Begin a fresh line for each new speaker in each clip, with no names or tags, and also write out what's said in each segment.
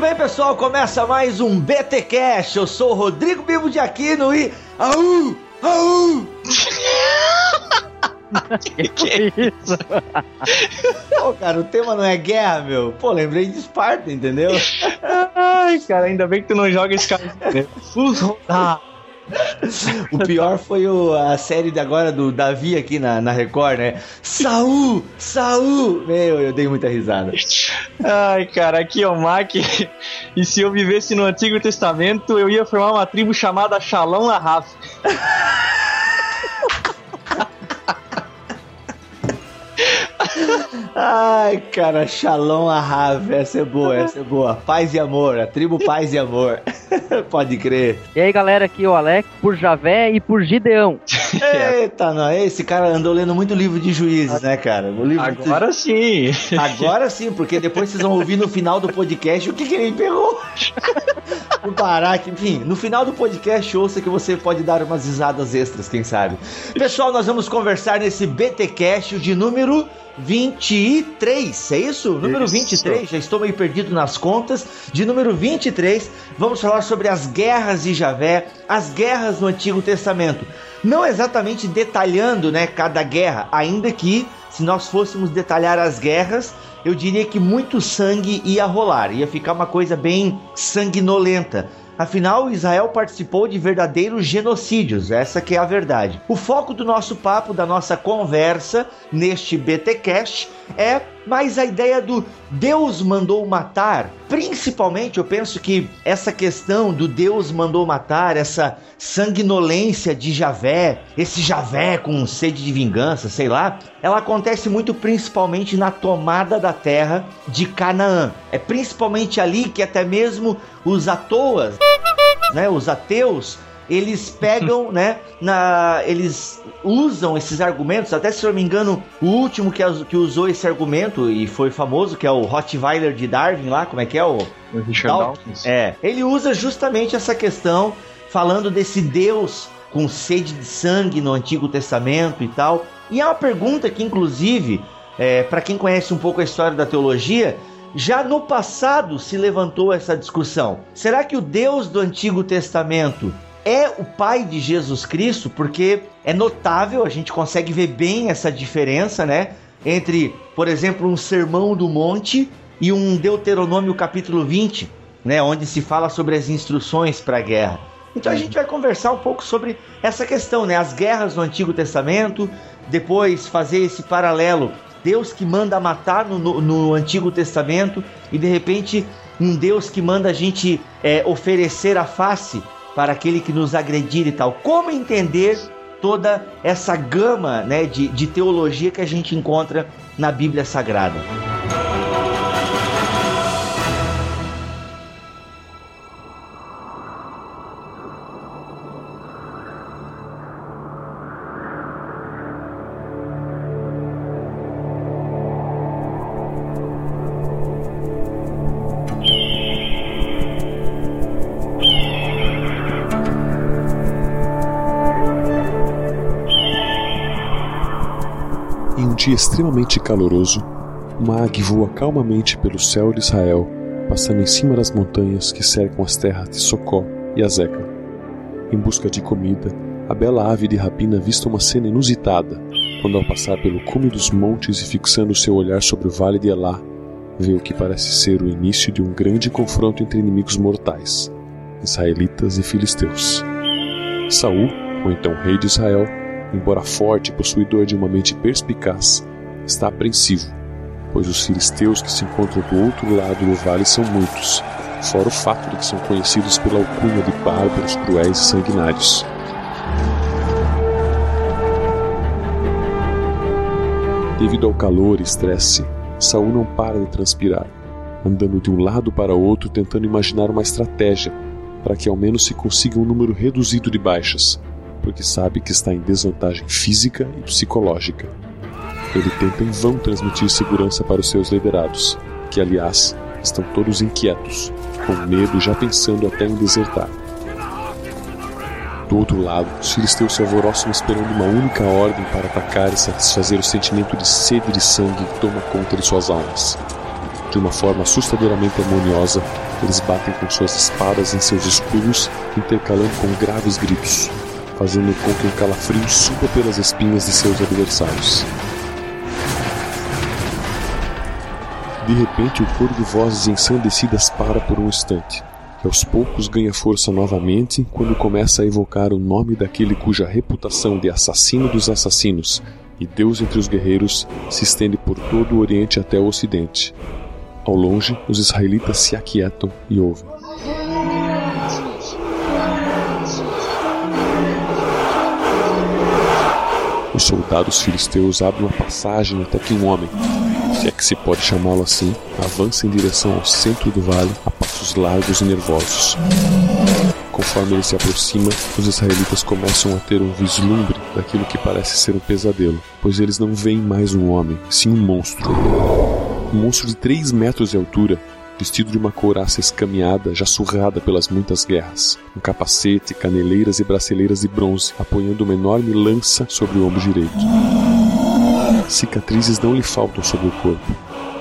Muito bem, pessoal, começa mais um BT Cash. Eu sou o Rodrigo Bibo de Aquino e. Aú! Aú!
que, que é isso?
Pô, cara, o tema não é guerra, meu. Pô, lembrei de Esparta, entendeu?
Ai, cara, ainda bem que tu não joga esse cara.
ah. O pior foi o, a série de agora do Davi aqui na, na Record, né? Saul! Saul! Meu, eu dei muita risada.
Ai, cara, aqui é o Mac. E se eu vivesse no Antigo Testamento, eu ia formar uma tribo chamada Shalom Ahaf.
Ai, cara, Shalom Ahav, essa é boa, essa é boa. Paz e amor, a tribo Paz e Amor. Pode crer.
E aí, galera, aqui é o Alex, por Javé e por Gideão.
Eita, não, esse cara andou lendo muito livro de juízes, né, cara? O livro
Agora
de...
sim.
Agora sim, porque depois vocês vão ouvir no final do podcast o que, que ele pegou. o Barack, enfim, no final do podcast ouça que você pode dar umas risadas extras, quem sabe. Pessoal, nós vamos conversar nesse BTcast de número 23, é isso? Número isso. 23, já estou meio perdido nas contas. De número 23, vamos falar sobre as guerras de Javé, as guerras no Antigo Testamento. Não exatamente detalhando, né, cada guerra, ainda que se nós fôssemos detalhar as guerras, eu diria que muito sangue ia rolar, ia ficar uma coisa bem sanguinolenta. Afinal, Israel participou de verdadeiros genocídios, essa que é a verdade. O foco do nosso papo, da nossa conversa neste BTcast é mais a ideia do Deus mandou matar. Principalmente, eu penso que essa questão do Deus mandou matar, essa sanguinolência de Javé, esse Javé com sede de vingança, sei lá, ela acontece muito principalmente na tomada da terra de Canaã. É principalmente ali que até mesmo os atoas, né, os ateus, eles pegam, né, na, eles usam esses argumentos, até se eu não me engano, o último que, que usou esse argumento e foi famoso, que é o Rottweiler de Darwin lá, como é que é o...
o Richard Dawkins.
É, ele usa justamente essa questão, falando desse Deus com sede de sangue no Antigo Testamento e tal. E é uma pergunta que, inclusive, é, para quem conhece um pouco a história da teologia, já no passado se levantou essa discussão. Será que o Deus do Antigo Testamento é o pai de Jesus Cristo, porque é notável, a gente consegue ver bem essa diferença, né? Entre, por exemplo, um sermão do monte e um Deuteronômio capítulo 20, né? Onde se fala sobre as instruções para a guerra. Então a gente vai conversar um pouco sobre essa questão, né? As guerras no Antigo Testamento, depois fazer esse paralelo. Deus que manda matar no, no, no Antigo Testamento e de repente um Deus que manda a gente é, oferecer a face para aquele que nos agredir e tal. Como entender toda essa gama né, de, de teologia que a gente encontra na Bíblia Sagrada?
Dia extremamente caloroso, uma águia voa calmamente pelo céu de Israel, passando em cima das montanhas que cercam as terras de Socó e Azeca. Em busca de comida, a bela ave de rapina avista uma cena inusitada, quando ao passar pelo cume dos montes e fixando seu olhar sobre o vale de Elá, vê o que parece ser o início de um grande confronto entre inimigos mortais, israelitas e filisteus. Saul, ou então rei de Israel, embora forte e possuidor de uma mente perspicaz, está apreensivo, pois os filisteus que se encontram do outro lado do vale são muitos, fora o fato de que são conhecidos pela alcunha de bárbaros cruéis e sanguinários. Devido ao calor e estresse, Saul não para de transpirar, andando de um lado para outro tentando imaginar uma estratégia para que ao menos se consiga um número reduzido de baixas, porque sabe que está em desvantagem física e psicológica. Ele tenta em vão transmitir segurança para os seus liderados, que aliás estão todos inquietos, com medo já pensando até em desertar. Do outro lado, os filisteus se alvoroçam esperando uma única ordem para atacar e satisfazer o sentimento de sede de sangue que toma conta de suas almas. De uma forma assustadoramente harmoniosa, Eles batem com suas espadas em seus escudos, intercalando com graves gritos, fazendo com que um calafrio suba pelas espinhas de seus adversários. De repente, o coro de vozes ensandecidas para por um instante, e aos poucos ganha força novamente quando começa a evocar o nome daquele cuja reputação de assassino dos assassinos e Deus entre os guerreiros se estende por todo o Oriente até o Ocidente. Ao longe, os israelitas se aquietam e ouvem. Soldados filisteus abrem uma passagem até que um homem, se é que se pode chamá-lo assim, avança em direção ao centro do vale a passos largos e nervosos. Conforme ele se aproxima, os israelitas começam a ter um vislumbre daquilo que parece ser um pesadelo, pois eles não veem mais um homem, sim um monstro. Um monstro de 3 metros de altura, vestido de uma couraça escaminhada, já surrada pelas muitas guerras, um capacete, caneleiras e braceleiras de bronze, apoiando uma enorme lança sobre o ombro direito. Cicatrizes não lhe faltam sobre o corpo,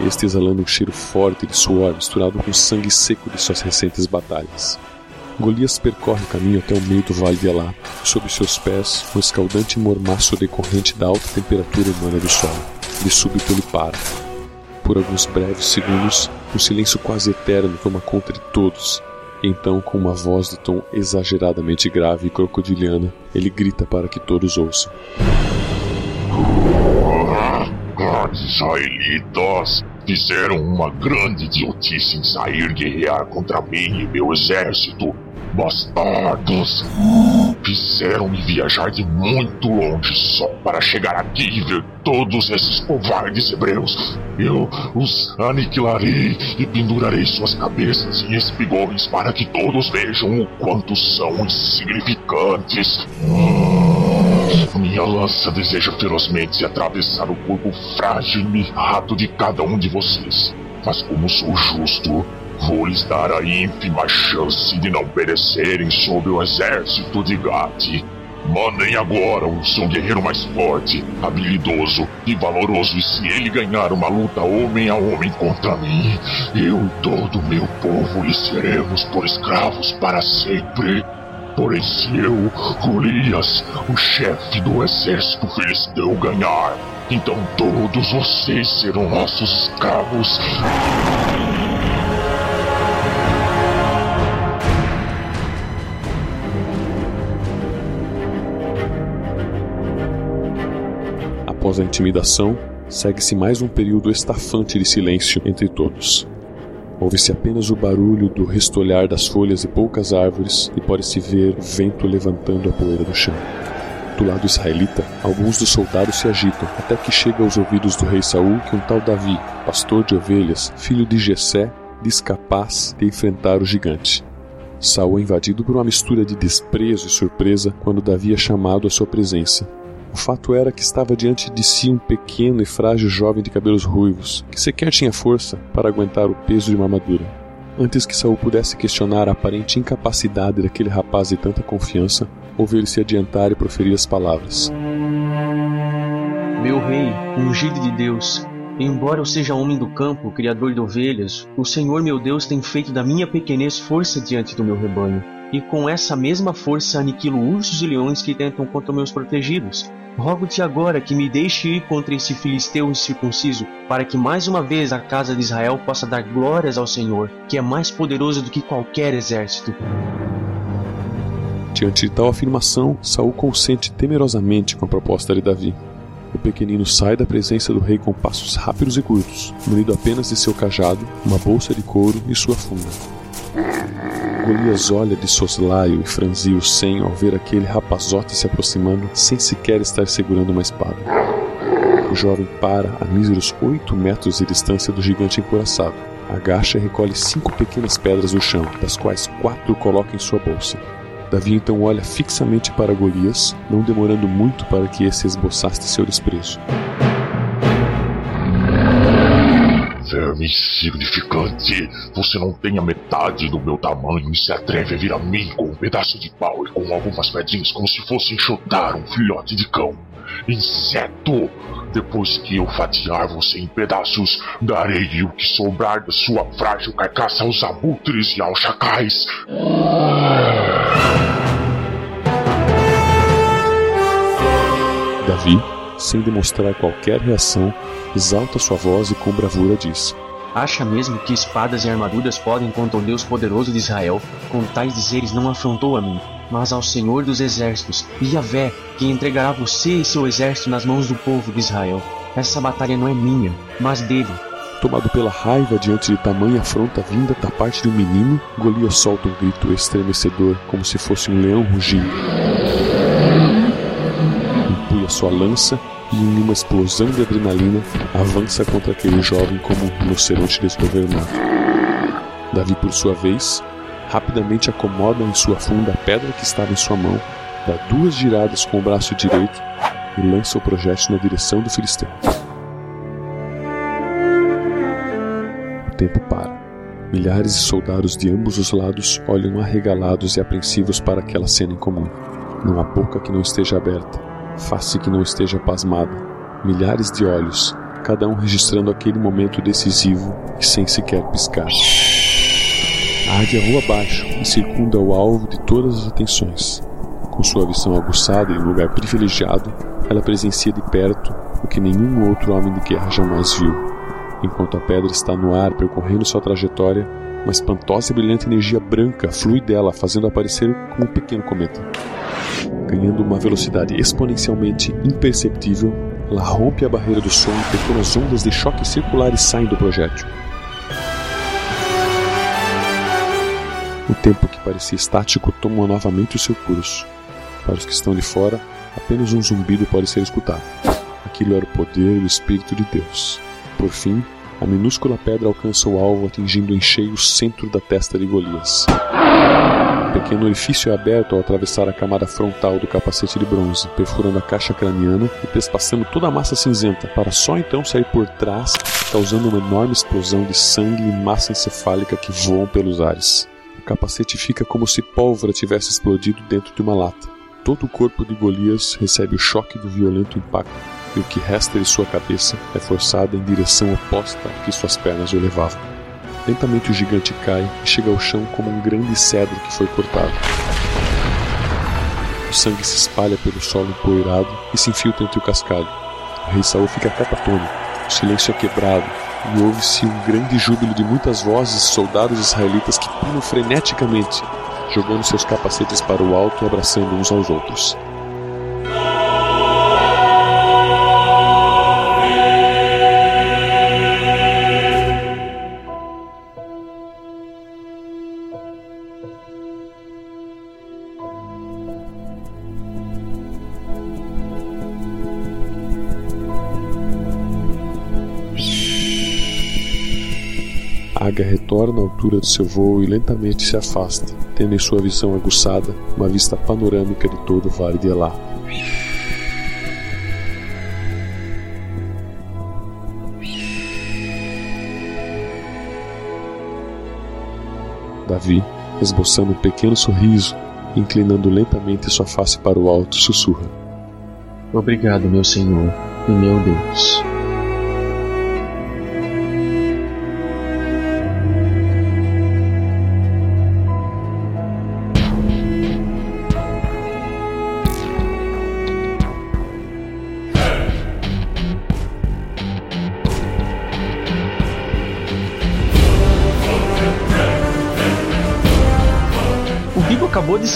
este exalando um cheiro forte de suor misturado com sangue seco de suas recentes batalhas. Golias percorre o caminho até o meio do vale de Elá, sob seus pés um escaldante mormaço decorrente da alta temperatura humana do solo. De súbito ele para. Por alguns breves segundos, um silêncio quase eterno toma conta de todos, então, com uma voz de tom exageradamente grave e crocodiliana, ele grita para que todos ouçam.
Os israelitas fizeram uma grande idiotice em sair guerrear contra mim e meu exército. Bastardos! Fizeram-me viajar de muito longe só para chegar aqui e ver todos esses covardes hebreus. Eu os aniquilarei e pendurarei suas cabeças em espigões para que todos vejam o quanto são insignificantes. Minha lança deseja ferozmente atravessar o corpo frágil e mirrado de cada um de vocês. Mas como sou justo, vou lhes dar a ínfima chance de não perecerem sob o exército de Gati. Mandem agora o seu guerreiro mais forte, habilidoso e valoroso, e se ele ganhar uma luta homem a homem contra mim, eu e todo o meu povo lhe seremos por escravos para sempre. Porém, se eu, Golias, o chefe do exército filisteu, ganhar, então todos vocês serão nossos escravos.
Após a intimidação, segue-se mais um período estafante de silêncio entre todos. Ouve-se apenas o barulho do restolhar das folhas de poucas árvores e pode-se ver o vento levantando a poeira do chão. Do lado israelita, alguns dos soldados se agitam, até que chega aos ouvidos do rei Saul que um tal Davi, pastor de ovelhas, filho de Jessé, diz capaz de enfrentar o gigante. Saul é invadido por uma mistura de desprezo e surpresa quando Davi é chamado à sua presença, o fato era que estava diante de si um pequeno e frágil jovem de cabelos ruivos, que sequer tinha força para aguentar o peso de uma armadura. Antes que Saul pudesse questionar a aparente incapacidade daquele rapaz de tanta confiança, ouviu ele se adiantar e proferir as palavras.
Meu rei, ungido de Deus, embora eu seja homem do campo, criador de ovelhas, o Senhor meu Deus tem feito da minha pequenez força diante do meu rebanho. E com essa mesma força aniquilo ursos e leões que tentam contra meus protegidos. Rogo-te agora que me deixe ir contra esse filisteu incircunciso, para que mais uma vez a casa de Israel possa dar glórias ao Senhor, que é mais poderoso do que qualquer exército.
Diante de tal afirmação, Saul consente temerosamente com a proposta de Davi. O pequenino sai da presença do rei com passos rápidos e curtos, munido apenas de seu cajado, uma bolsa de couro e sua funda. Golias olha de soslaio e franzia o senho ao ver aquele rapazote se aproximando sem sequer estar segurando uma espada. O jovem para a míseros oito metros de distância do gigante encoraçado. Agacha e recolhe cinco pequenas pedras do chão, das quais quatro coloca em sua bolsa. Davi então olha fixamente para Golias, não demorando muito para que esse esboçasse seu desprezo.
Verme insignificante, você não tem a metade do meu tamanho e se atreve a vir a mim com um pedaço de pau e com algumas pedrinhas como se fosse enxotar um filhote de cão. Inseto! Depois que eu fatiar você em pedaços, darei o que sobrar da sua frágil carcaça aos abutres e aos chacais.
Davi, sem demonstrar qualquer reação, exalta sua voz e com bravura diz:
Acha mesmo que espadas e armaduras podem contra o Deus poderoso de Israel? Com tais dizeres não afrontou a mim, mas ao Senhor dos exércitos, Yahvé, que entregará você e seu exército nas mãos do povo de Israel. Essa batalha não é minha, mas dele.
Tomado pela raiva diante de tamanha afronta vinda da parte de um menino, Golias solta um grito estremecedor, como se fosse um leão rugindo. Empunha sua lança e, em uma explosão de adrenalina, avança contra aquele jovem como um rinoceronte desgovernado. Davi, por sua vez, rapidamente acomoda em sua funda a pedra que estava em sua mão, dá duas giradas com o braço direito e lança o projétil na direção do filisteu. O tempo para. Milhares de soldados de ambos os lados olham arregalados e apreensivos para aquela cena incomum. Não há boca que não esteja aberta, face que não esteja pasmada. Milhares de olhos, cada um registrando aquele momento decisivo e sem sequer piscar. A águia voa abaixo e circunda o alvo de todas as atenções. Com sua visão aguçada em um lugar privilegiado, ela presencia de perto o que nenhum outro homem de guerra jamais viu. Enquanto a pedra está no ar percorrendo sua trajetória, uma espantosa e brilhante energia branca flui dela, fazendo aparecer como um pequeno cometa. Ganhando uma velocidade exponencialmente imperceptível, ela rompe a barreira do som e pequenas ondas de choque circulares saem do projétil. O tempo que parecia estático toma novamente o seu curso. Para os que estão de fora, apenas um zumbido pode ser escutado. Aquilo era o poder do Espírito de Deus. Por fim, a minúscula pedra alcança o alvo, atingindo em cheio o centro da testa de Golias. Um pequeno orifício é aberto ao atravessar a camada frontal do capacete de bronze, perfurando a caixa craniana e pespaçando toda a massa cinzenta, para só então sair por trás, causando uma enorme explosão de sangue e massa encefálica que voam pelos ares. Capacete fica como se pólvora tivesse explodido dentro de uma lata. Todo o corpo de Golias recebe o choque do violento impacto, e o que resta de sua cabeça é forçado em direção oposta a que suas pernas o levavam. Lentamente o gigante cai e chega ao chão como um grande cedro que foi cortado. O sangue se espalha pelo solo empoeirado e se infiltra entre o cascalho. O rei Saul fica catatônico, o silêncio é quebrado e ouve-se um grande júbilo de muitas vozes de soldados israelitas que pulam freneticamente, jogando seus capacetes para o alto e abraçando uns aos outros. Altura do seu voo e lentamente se afasta, tendo em sua visão aguçada uma vista panorâmica de todo o Vale de Elá. Davi, esboçando um pequeno sorriso, inclinando lentamente sua face para o alto, sussurra:
Obrigado, meu Senhor e meu Deus.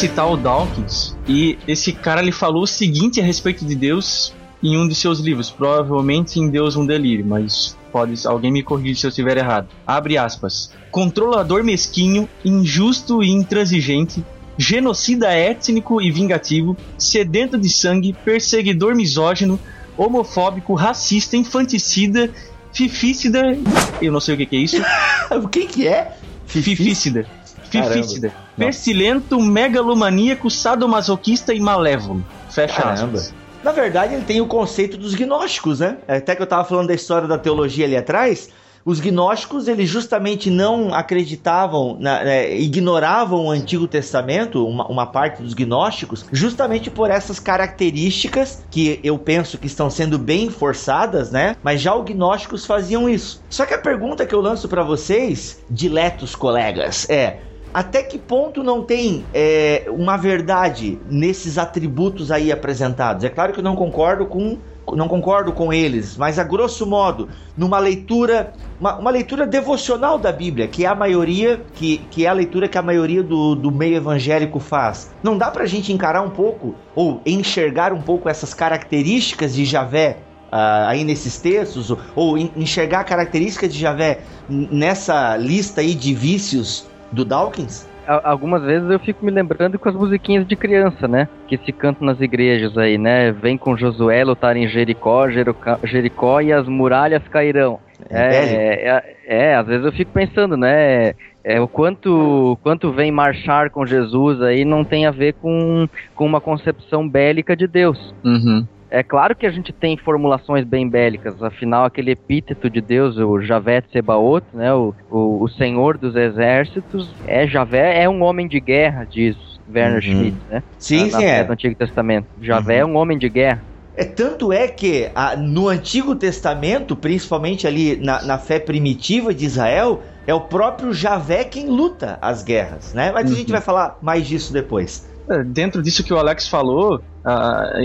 Citar o Dawkins e esse cara ele falou o seguinte a respeito de Deus em um de seus livros, provavelmente em Deus um delírio, mas pode alguém me corrigir se eu estiver errado. Abre aspas. Controlador mesquinho, injusto e intransigente, genocida étnico e vingativo, sedento de sangue, perseguidor misógino, homofóbico, racista, infanticida, fifícida, eu não sei o que, que é isso.
o que que é?
Fifícida. Fifícida. Pestilento, megalomaníaco, sadomasoquista e malévolo. Fecha
Caramba.
aspas.
Na verdade, ele tem o conceito dos gnósticos, né? Até que eu tava falando da história da teologia ali atrás. os gnósticos, eles justamente não acreditavam, na, né, ignoravam o Antigo Testamento, uma, uma, parte dos gnósticos, justamente por essas características que eu penso que estão sendo bem forçadas, né? Mas já os gnósticos faziam isso. Só que a pergunta que eu lanço para vocês, diletos colegas, é até que ponto não tem é, uma verdade nesses atributos aí apresentados? É claro que eu não concordo com não concordo com eles, mas a grosso modo, numa leitura, uma, uma, leitura devocional da Bíblia, que é a maioria, que, que é a leitura que a maioria do, do meio evangélico faz. Não dá pra gente encarar um pouco, ou enxergar um pouco essas características de Javé Uh, aí nesses textos, ou, ou enxergar características de Javé nessa lista aí de vícios do Dawkins?
Algumas vezes eu fico me lembrando com as musiquinhas de criança, né? Que se cantam nas igrejas aí, né? Vem com Josué lutar em Jericó, Jericó, Jericó e as muralhas cairão. É, é, é, é, às vezes eu fico pensando, né? É, o quanto, quanto vem marchar com Jesus aí não tem a ver com, com uma concepção bélica de Deus.
Uhum.
É claro que a gente tem formulações bem bélicas, afinal aquele epíteto de Deus, o Javé Sebaot, né, o, o, o, Senhor dos Exércitos, é Javé é um homem de guerra, diz Werner uhum. Schmidt, né?
Sim, na, sim, é.
do Antigo Testamento. Javé uhum. é um homem de guerra.
É, tanto é que a, no Antigo Testamento, principalmente ali na, na, fé primitiva de Israel, é o próprio Javé quem luta as guerras, né? Mas uhum. a gente uhum. vai falar mais disso depois.
É, dentro disso que o Alex falou,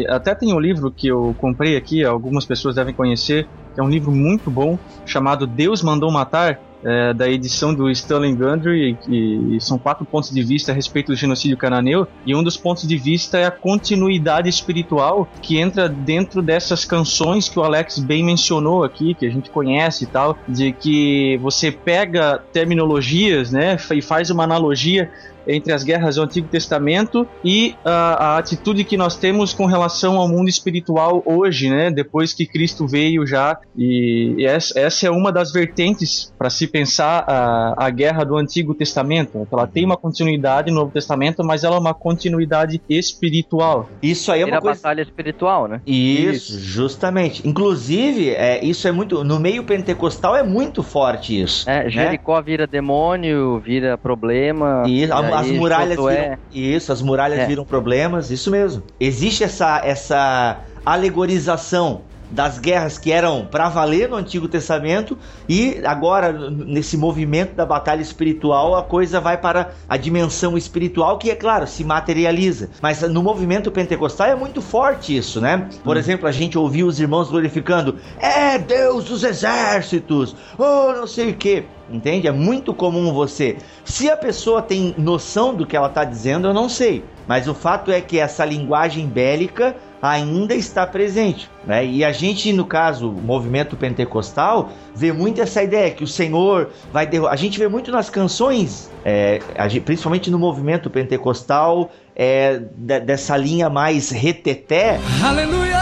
até tem um livro que eu comprei aqui, algumas pessoas devem conhecer, que é um livro muito bom, chamado Deus Mandou Matar, é, da edição do Stanley Gundry, e, e, são quatro pontos de vista a respeito do genocídio cananeu, e um dos pontos de vista é a continuidade espiritual que entra dentro dessas canções que o Alex bem mencionou aqui, que a gente conhece e tal, de que você pega terminologias, né, e faz uma analogia entre as guerras do Antigo Testamento e a, a atitude que nós temos com relação ao mundo espiritual hoje, né? Depois que Cristo veio já e, e essa, essa, é uma das vertentes para se pensar a, a guerra do Antigo Testamento. Ela tem uma continuidade no Novo Testamento, mas ela é uma continuidade espiritual.
Isso aí é uma
coisa... batalha espiritual, né?
Isso, isso, justamente. Inclusive, é, isso é muito no meio pentecostal é muito forte isso.
É, né? Jericó vira demônio, vira problema.
E a, as muralhas viram, é. isso, as muralhas é. viram problemas, isso mesmo. Existe essa essa alegorização das guerras que eram para valer no Antigo Testamento e agora nesse movimento da batalha espiritual a coisa vai para a dimensão espiritual que é claro se materializa. Mas no movimento pentecostal é muito forte isso né? Por hum. exemplo a gente ouviu os irmãos glorificando é Deus dos exércitos oh não sei o que entende? É muito comum você. Se a pessoa tem noção do que ela está dizendo eu não sei. Mas o fato é que essa linguagem bélica ainda está presente. Né? E a gente, no caso, o movimento pentecostal, vê muito essa ideia que o Senhor vai derrubar. A gente vê muito nas canções, é, gente, principalmente no movimento pentecostal, é, dessa linha mais reteté. Aleluia!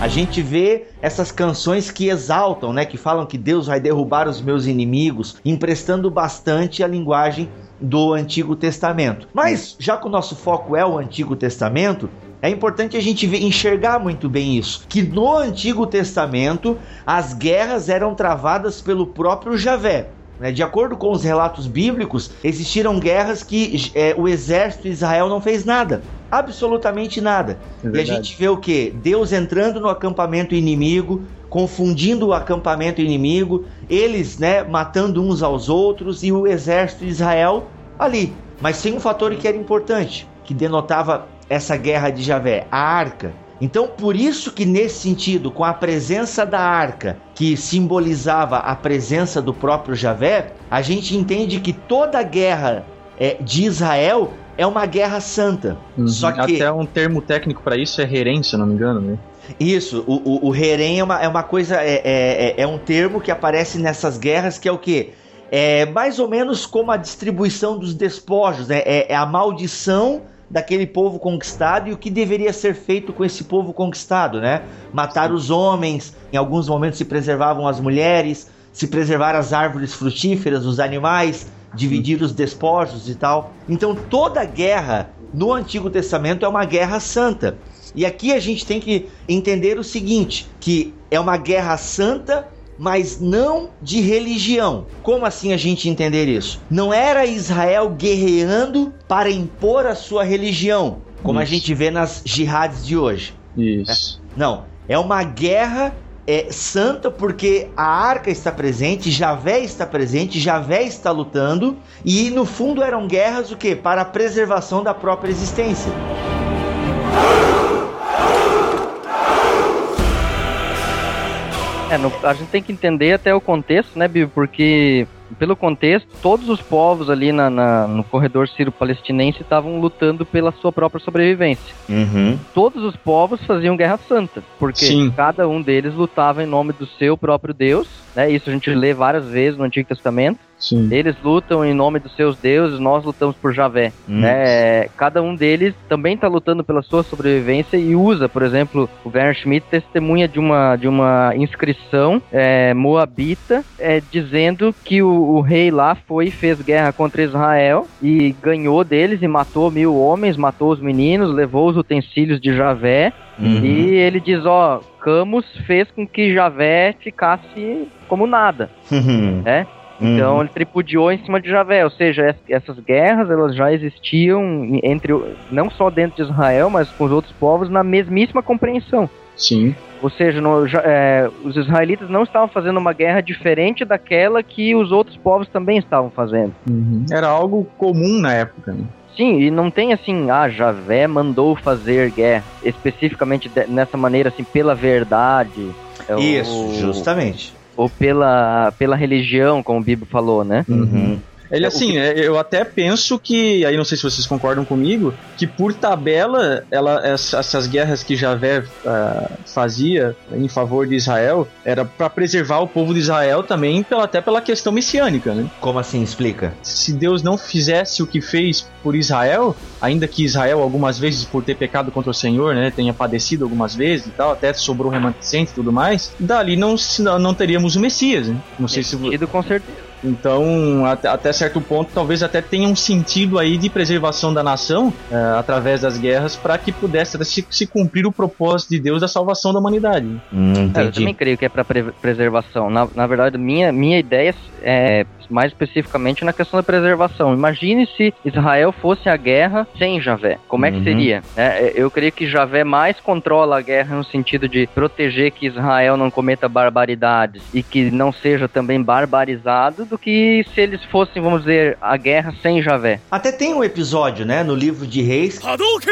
A gente vê essas canções que exaltam, né, que falam que Deus vai derrubar os meus inimigos, emprestando bastante a linguagem do Antigo Testamento. Mas já que o nosso foco é o Antigo Testamento, é importante a gente enxergar muito bem isso. Que no Antigo Testamento as guerras eram travadas pelo próprio Javé. Né? De acordo com os relatos bíblicos, existiram guerras que é, o exército de Israel não fez nada. Absolutamente nada. É e a gente vê o que? Deus entrando no acampamento inimigo, confundindo o acampamento inimigo, eles né, matando uns aos outros e o exército de Israel ali. Mas sem um fator que era importante, que denotava essa guerra de Javé? A arca. Então, por isso que nesse sentido, com a presença da arca, que simbolizava a presença do próprio Javé, a gente entende que toda a guerra é, de Israel é uma guerra santa.
Uhum. Só que até um termo técnico para isso é herém, se não me engano, né?
Isso, o, o, o herém é uma, é uma coisa, é, é, é, é um termo que aparece nessas guerras que é o que? É mais ou menos como a distribuição dos despojos, né? é, é a maldição daquele povo conquistado e o que deveria ser feito com esse povo conquistado, né? Matar os homens, em alguns momentos se preservavam as mulheres, se preservar as árvores frutíferas, os animais, dividir os despojos e tal. Então toda guerra no Antigo Testamento é uma guerra santa. E aqui a gente tem que entender o seguinte, que é uma guerra santa mas não de religião. Como assim a gente entender isso? Não era Israel guerreando para impor a sua religião, como isso. a gente vê nas jihadis de hoje.
Isso.
É. Não, é uma guerra é santa porque a arca está presente, Javé está presente, Javé está lutando e no fundo eram guerras o que? Para a preservação da própria existência.
É, no, a gente tem que entender até o contexto, né, Bibi? Porque pelo contexto, todos os povos ali na, na no corredor sírio-palestinense estavam lutando pela sua própria sobrevivência.
Uhum.
Todos os povos faziam guerra santa, porque Sim. cada um deles lutava em nome do seu próprio Deus. Né? Isso a gente lê várias vezes no Antigo Testamento.
Sim.
Eles lutam em nome dos seus deuses, nós lutamos por Javé. Hum. Né? Cada um deles também está lutando pela sua sobrevivência e usa, por exemplo, o Werner Schmidt testemunha de uma, de uma inscrição é, moabita é, dizendo que o, o, rei lá foi e fez guerra contra Israel e ganhou deles e matou mil homens, matou os meninos, levou os utensílios de Javé. Uhum. E ele diz, ó, Camus fez com que Javé ficasse como nada, né? Então uhum. ele tripudiou em cima de Javé, ou seja, essas guerras elas já existiam entre não só dentro de Israel, mas com os outros povos na mesmíssima compreensão.
Sim.
Ou seja, no, é, os israelitas não estavam fazendo uma guerra diferente daquela que os outros povos também estavam fazendo.
Uhum. Era algo comum na época. Né?
Sim, e não tem assim, ah, Javé mandou fazer guerra especificamente de, nessa maneira, assim, pela verdade.
É Isso, justamente
ou pela, pela religião, como o Bibo falou, né?
Uhum. Ele, assim, que... É, eu até penso que, aí não sei se vocês concordam comigo, que por tabela, ela, essas guerras que Javé uh, fazia em favor de Israel, era para preservar o povo de Israel também, pela, até pela questão messiânica, né?
Como assim? Explica.
Se Deus não fizesse o que fez por Israel, ainda que Israel algumas vezes por ter pecado contra o Senhor, né, tenha padecido algumas vezes e tal, até sobrou remanescente e tudo mais, dali não, não teríamos o Messias, né? Não sei se...
Com certeza.
Então, até, até, certo ponto, talvez até tenha um sentido aí de preservação da nação é, através das guerras para que pudesse se, se, cumprir o propósito de Deus da salvação da humanidade.
Hum, é, eu também creio que é para pre preservação. Na, na verdade, minha, minha ideia é mais especificamente na questão da preservação. Imagine se Israel fosse a guerra sem Javé. Como é que uhum. seria? É, eu creio que Javé mais controla a guerra no sentido de proteger que Israel não cometa barbaridades e que não seja também barbarizado do que se eles fossem, vamos dizer, a guerra sem Javé.
Até tem um episódio, né, no livro de Reis,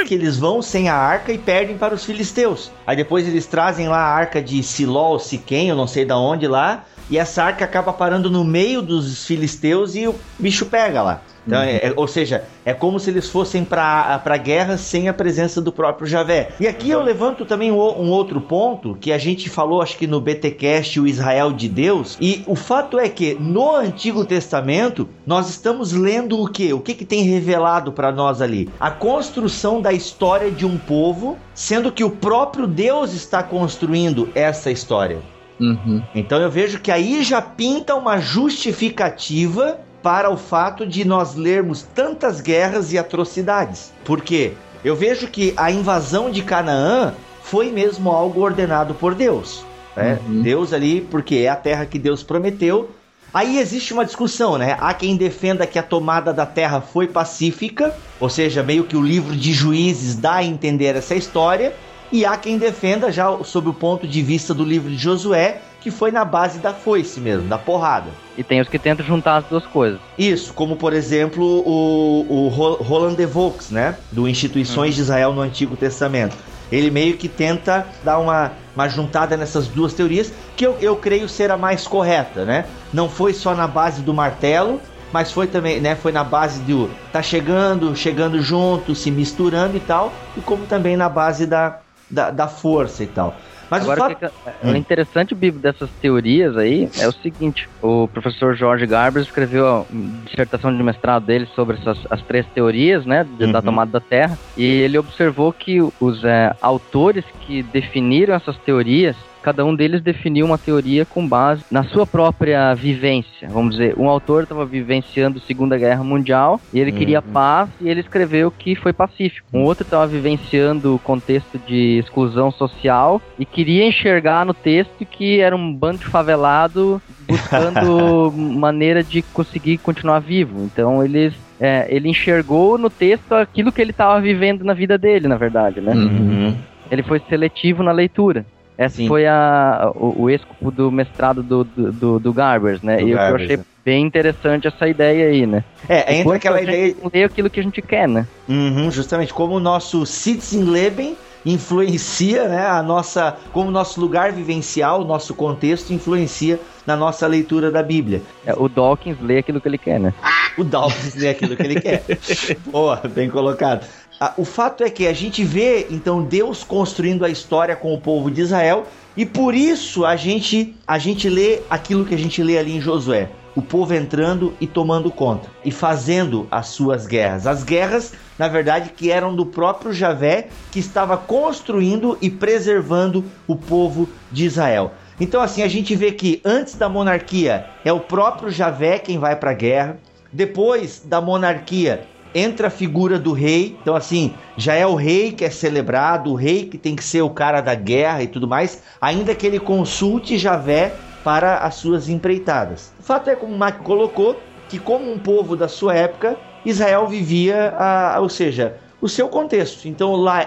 que eles vão sem a arca e perdem para os filisteus. Aí depois eles trazem lá a arca de Siló, Siquém, eu não sei da onde lá, e essa arca acaba parando no meio dos filisteus e o bicho pega lá. Então, uhum. é, ou seja, é como se eles fossem para a guerra sem a presença do próprio Javé. E aqui eu levanto também um, um, outro ponto que a gente falou, acho que no BTcast, o Israel de Deus. E o fato é que no Antigo Testamento nós estamos lendo o que? O que, que tem revelado para nós ali? A construção da história de um povo, sendo que o próprio Deus está construindo essa história.
Uhum.
Então eu vejo que aí já pinta uma justificativa para o fato de nós lermos tantas guerras e atrocidades. Porque eu vejo que a invasão de Canaã foi mesmo algo ordenado por Deus. Né? Uhum. Deus ali, porque é a terra que Deus prometeu. Aí existe uma discussão, né? Há quem defenda que a tomada da terra foi pacífica, ou seja, meio que o livro de juízes dá a entender essa história. E há quem defenda, já sob o ponto de vista do livro de Josué, que foi na base da foice mesmo, da porrada.
E tem os que tentam juntar as duas coisas.
Isso, como por exemplo o, o Roland de Vaux, né? Do Instituições uhum. de Israel no Antigo Testamento. Ele meio que tenta dar uma, uma juntada nessas duas teorias, que eu, eu creio ser a mais correta, né? Não foi só na base do martelo, mas foi também, né, foi na base do tá chegando, chegando junto, se misturando e tal, e como também na base da, da, da força e tal. Mas
Agora, o, fato... que, é, o interessante, Bibo, dessas teorias aí é o seguinte: o professor Jorge Garber escreveu a dissertação de mestrado dele sobre essas, as três teorias, né, de, uhum. da tomada da Terra, e ele observou que os é, autores que definiram essas teorias cada um deles definiu uma teoria com base na sua própria vivência. Vamos dizer, um autor estava vivenciando a Segunda Guerra Mundial e ele uhum. queria paz e ele escreveu que foi pacífico. Um outro estava vivenciando o contexto de exclusão social e queria enxergar no texto que era um bando de favelado buscando maneira de conseguir continuar vivo. Então eles é, ele enxergou no texto aquilo que ele estava vivendo na vida dele, na verdade, né? Uhum. Ele foi seletivo na leitura. Essa Sim. foi a, o, o escopo do mestrado do, do, do, do Garbers, né? Do e Garbers, eu achei né? bem interessante essa ideia aí, né?
É, entra aquela ideia.
Ler aquilo que a gente quer, né?
Uhum, justamente, como o nosso Sitzenleben influencia, né, a nossa, como o nosso lugar vivencial, o nosso contexto influencia na nossa leitura da Bíblia.
É, o Dawkins lê aquilo que ele quer, né?
O Dawkins lê aquilo que ele quer. Boa, bem colocado. Ah, o fato é que a gente vê então Deus construindo a história com o povo de Israel e por isso a gente a gente lê aquilo que a gente lê ali em Josué o povo entrando e tomando conta e fazendo as suas guerras. As guerras, na verdade, que eram do próprio Javé, que estava construindo e preservando o povo de Israel. Então, assim, a gente vê que antes da monarquia é o próprio Javé quem vai para a guerra. Depois da monarquia entra a figura do rei. Então, assim, já é o rei que é celebrado, o rei que tem que ser o cara da guerra e tudo mais, ainda que ele consulte Javé para as suas empreitadas. O fato é, como o Mac colocou, que como um povo da sua época, Israel vivia, a, ou seja, o seu contexto. Então lá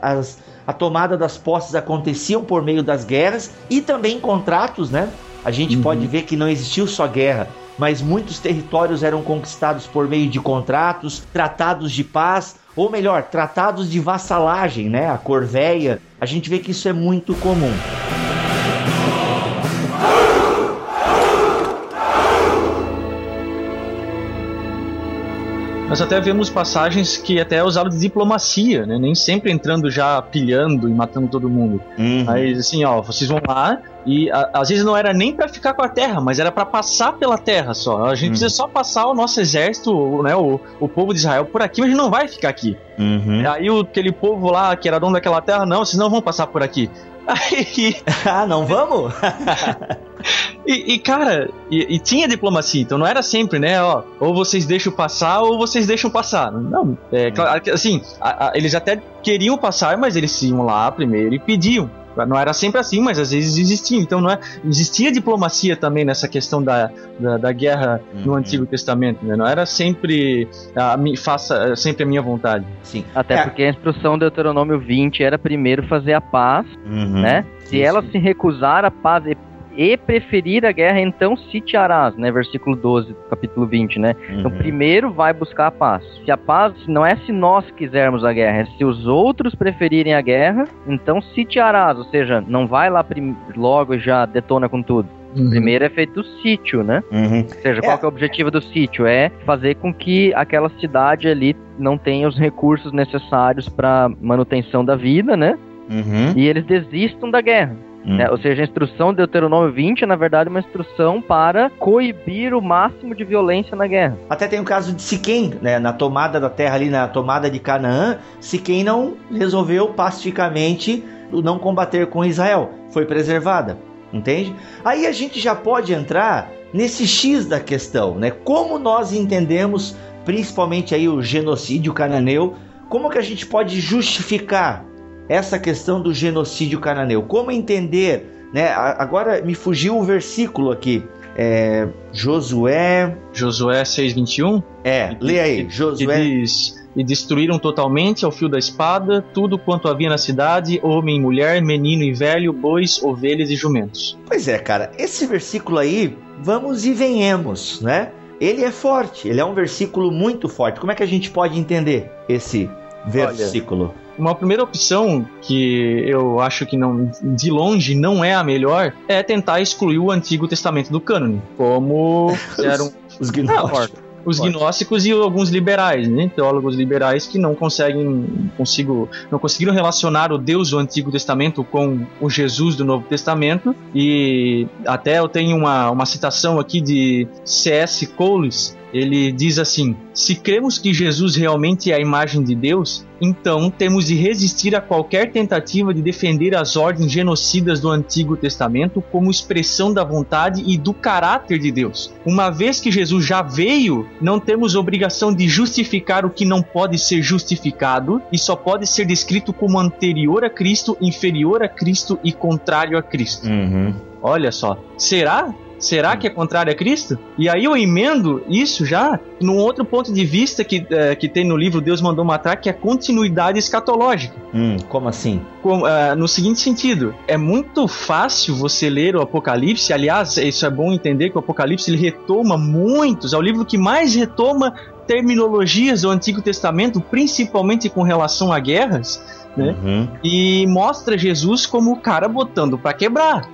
a, a tomada das posses aconteciam por meio das guerras e também contratos, né? A gente uhum. pode ver que não existiu só guerra, mas muitos territórios eram conquistados por meio de contratos, tratados de paz, ou melhor, tratados de vassalagem, né? A corveia. A gente vê que isso é muito comum.
Nós até vemos passagens que até usaram de diplomacia, né? Nem sempre entrando já pilhando e matando todo mundo. Uhum. Mas assim, ó, vocês vão lá e a, às vezes não era nem para ficar com a terra, mas era para passar pela terra só. A gente uhum. precisa só passar o nosso exército, né, o, o povo de Israel por aqui, mas não vai ficar aqui. Uhum. Aí o, aquele povo lá que era dono daquela terra, não, vocês não vão passar por aqui.
Aí... ah, não vamos?
e, e, cara, e, e, tinha diplomacia, então não era sempre, né? Ó, ou vocês deixam passar ou vocês deixam passar. Não, é, claro, assim, a, a, eles até queriam passar, mas eles iam lá primeiro e pediam. Não era sempre assim, mas às vezes existia. Então não é, existia diplomacia também nessa questão da, da, da guerra uhum. no Antigo Testamento. Né? Não era sempre a, faça sempre a minha vontade.
Sim. Até é. porque a instrução do Deuteronômio 20 era primeiro fazer a paz, uhum. né? Se ela se recusar a paz e preferir a guerra, então sitiarás, né? Versículo 12 capítulo 20, né? Então, uhum. Então, primeiro vai buscar a paz. Se a paz não é se nós quisermos a guerra, é se os outros preferirem a guerra, então sitiarás, ou seja, não vai lá logo e já detona com tudo. Uhum. Primeiro é feito o sítio, né? Uhum. Ou seja, qual é. é o objetivo do sítio? É fazer com que aquela cidade ali não tenha os recursos necessários para manutenção da vida, né? Uhum. E eles desistam da guerra. Hum. Né? Ou seja, a instrução de Deuteronômio 20 é, na verdade, uma instrução para coibir o máximo de violência na guerra.
Até tem o caso de Siquém, né? na tomada da terra ali, na tomada de Canaã, Siquém não resolveu pacificamente não combater com Israel. Foi preservada, entende? Aí a gente já pode entrar nesse X da questão, né? Como nós entendemos, principalmente aí o genocídio cananeu, como que a gente pode justificar essa questão do genocídio cananeu. Como entender, né? Agora me fugiu o versículo aqui. É, Josué.
Josué 6,21?
É, lê aí. Josué.
diz, e destruíram totalmente ao fio da espada tudo quanto havia na cidade, homem e mulher, menino e velho, bois, ovelhas e jumentos.
Pois é, cara, esse versículo aí, vamos e venhamos, né? Ele é forte, ele é um versículo muito forte. Como é que a gente pode entender esse versículo?
Olha, uma primeira opção que eu acho que não de longe não é a melhor é tentar excluir o Antigo Testamento do cânone, como eram
os gnósticos.
os gnósticos e alguns liberais, né? teólogos liberais que não conseguem consigo, não conseguiram relacionar o Deus do Antigo Testamento com o Jesus do Novo Testamento e até eu tenho uma, uma citação aqui de C.S. Coles ele diz assim: Se cremos que Jesus realmente é a imagem de Deus, então temos de resistir a qualquer tentativa de defender as ordens genocidas do Antigo Testamento como expressão da vontade e do caráter de Deus. Uma vez que Jesus já veio, não temos obrigação de justificar o que não pode ser justificado e só pode ser descrito como anterior a Cristo, inferior a Cristo e contrário a Cristo.
Uhum.
Olha só, será Será que é contrário a Cristo? E aí eu emendo isso já num outro ponto de vista que, é, que tem no livro Deus Mandou Matar, que é a continuidade escatológica.
Hum, como assim?
Com, uh, no seguinte sentido, é muito fácil você ler o Apocalipse, aliás, isso é bom entender que o Apocalipse ele retoma muitos, é o livro que mais retoma terminologias do Antigo Testamento, principalmente com relação a guerras, né? Uhum. E mostra Jesus como o cara botando para quebrar.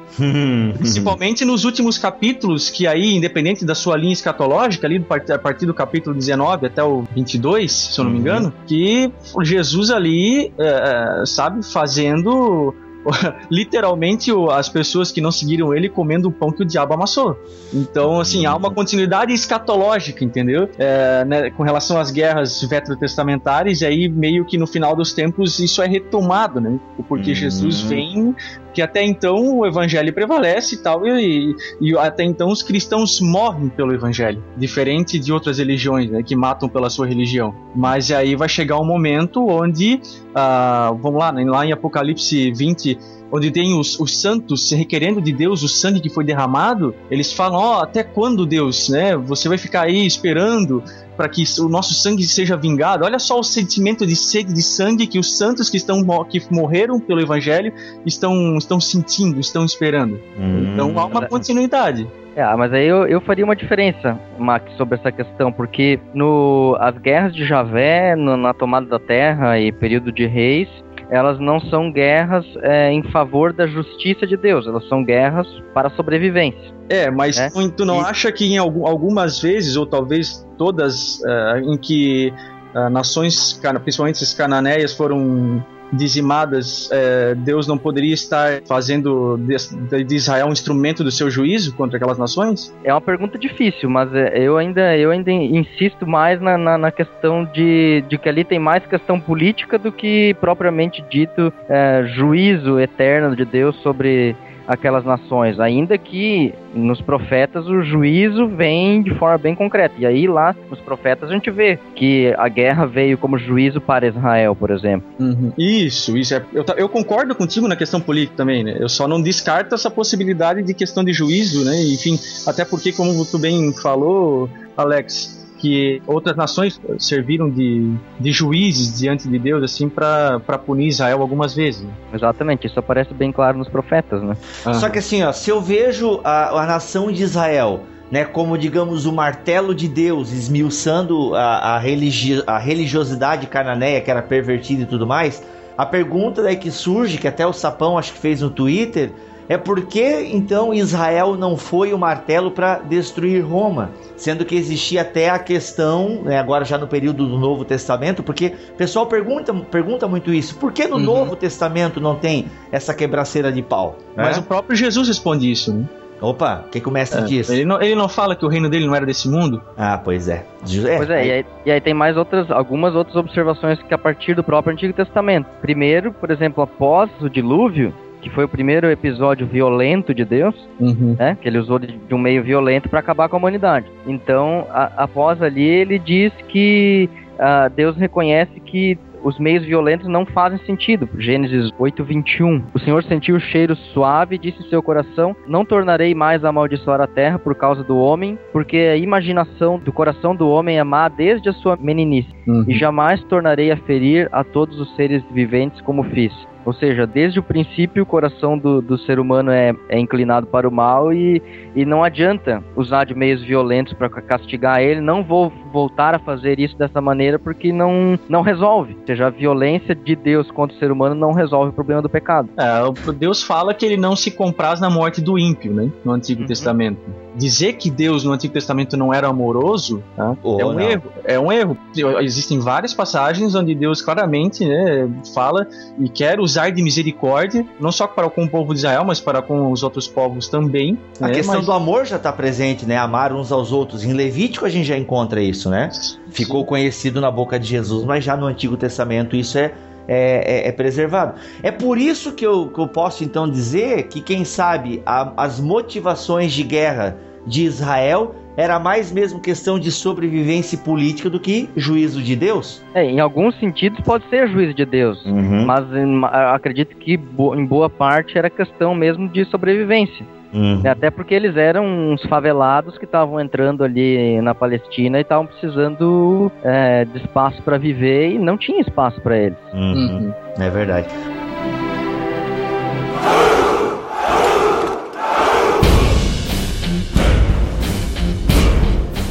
Principalmente nos últimos capítulos, que aí, independente da sua linha escatológica, ali a partir do capítulo 19 até o 22, se eu não me uhum. engano, que Jesus ali, é, sabe, fazendo literalmente as pessoas que não seguiram ele comendo o pão que o diabo amassou. Então, assim, há uma continuidade escatológica, entendeu? É, né, com relação às guerras veterotestamentárias, e aí meio que no final dos tempos isso é retomado, né? Porque uhum. Jesus vem que até então o evangelho prevalece e tal, e, e, até então os cristãos morrem pelo evangelho, diferente de outras religiões, né, que matam pela sua religião. Mas aí vai chegar um momento onde, uh, vamos lá, né, lá em Apocalipse 20, onde tem os, os santos requerendo de Deus o sangue que foi derramado, eles falam: Ó, oh, até quando, Deus, né? Você vai ficar aí esperando para que o nosso sangue seja vingado. Olha só o sentimento de sede de sangue que os santos que estão que morreram pelo evangelho estão estão sentindo, estão esperando. Hum, então há uma continuidade.
É, mas aí eu, eu faria uma diferença, Max, sobre essa questão, porque no as guerras de Javé, no, na tomada da terra e período de reis, elas não são guerras é, em favor da justiça de Deus, elas são guerras para a sobrevivência.
É, mas é? Tu, não e... acha que em algum, algumas vezes, ou talvez todas, uh, em que uh, nações, principalmente as cananeias, foram dizimadas, é, Deus não poderia estar fazendo de, de, Israel um instrumento do seu juízo contra aquelas nações?
É uma pergunta difícil, mas é, eu ainda, eu ainda insisto mais na, na, na questão de, de que ali tem mais questão política do que propriamente dito é, juízo eterno de Deus sobre aquelas nações, ainda que nos profetas o juízo vem de forma bem concreta. E aí lá nos profetas a gente vê que a guerra veio como juízo para Israel, por exemplo.
Uhum. Isso, isso é. Eu, eu, concordo contigo na questão política também, né? Eu só não descarto essa possibilidade de questão de juízo, né? Enfim, até porque como tu bem falou, Alex, que outras nações serviram de, de juízes diante de Deus, assim, para punir Israel algumas vezes. Né?
Exatamente, isso aparece bem claro nos profetas, né?
Só que assim, ó, se eu vejo a, a nação de Israel né, como digamos o martelo de Deus, esmiuçando a, a, religi a religiosidade cananeia que era pervertida e tudo mais. A pergunta daí que surge, que até o Sapão acho que fez no Twitter, é por que então Israel não foi o martelo para destruir Roma? Sendo que existia até a questão, né, agora já no período do Novo Testamento, porque o pessoal pergunta, pergunta muito isso: por que no uhum. Novo Testamento não tem essa quebraceira de pau?
Mas é? o próprio Jesus responde isso, né?
Opa, o que, que, o mestre é, diz?
Ele não, ele não fala que o reino dele não era desse mundo?
Ah, pois é.
é pois é, e aí, e aí, tem mais outras, algumas outras observações que a partir do próprio Antigo Testamento. Primeiro, por exemplo, após o dilúvio, que foi o primeiro episódio violento de Deus, uhum. né? Que ele usou de, de um meio violento para acabar com a humanidade. Então, a, após ali, ele diz que uh, Deus reconhece que os meios violentos não fazem sentido. Gênesis 8:21. O Senhor sentiu o cheiro suave e disse em seu coração: Não tornarei mais a amaldiçoar a terra por causa do homem, porque a imaginação do coração do homem é má desde a sua meninice, uhum. e jamais tornarei a ferir a todos os seres viventes como fiz. Ou seja, desde o princípio o coração do, do ser humano é, é inclinado para o mal e, e não adianta usar de meios violentos para castigar ele. Não vou voltar a fazer isso dessa maneira porque não, não resolve. Ou seja, a violência de Deus contra o ser humano não resolve o problema do pecado.
É, Deus fala que ele não se compraz na morte do ímpio, né? No Antigo uhum. Testamento. Dizer que Deus no Antigo Testamento não era amoroso tá? oh, é um não. erro. É um erro. Existem várias passagens onde Deus claramente né, fala e quer usar de misericórdia, não só para com o povo de Israel, mas para com os outros povos também.
A né? questão mas... do amor já está presente, né? Amar uns aos outros. Em Levítico a gente já encontra isso, né? Ficou conhecido na boca de Jesus, mas já no Antigo Testamento isso é é, é, é, preservado. É por isso que eu, que eu posso então dizer que, quem sabe, a, as motivações de guerra de Israel era mais mesmo questão de sobrevivência política do que juízo de Deus?
É, em alguns sentidos pode ser juízo de Deus, uhum. mas em, acredito que em boa parte era questão mesmo de sobrevivência. Uhum. Até porque eles eram uns favelados que estavam entrando ali na Palestina e estavam precisando é, de espaço para viver e não tinha espaço para eles.
Uhum. Uhum. É verdade.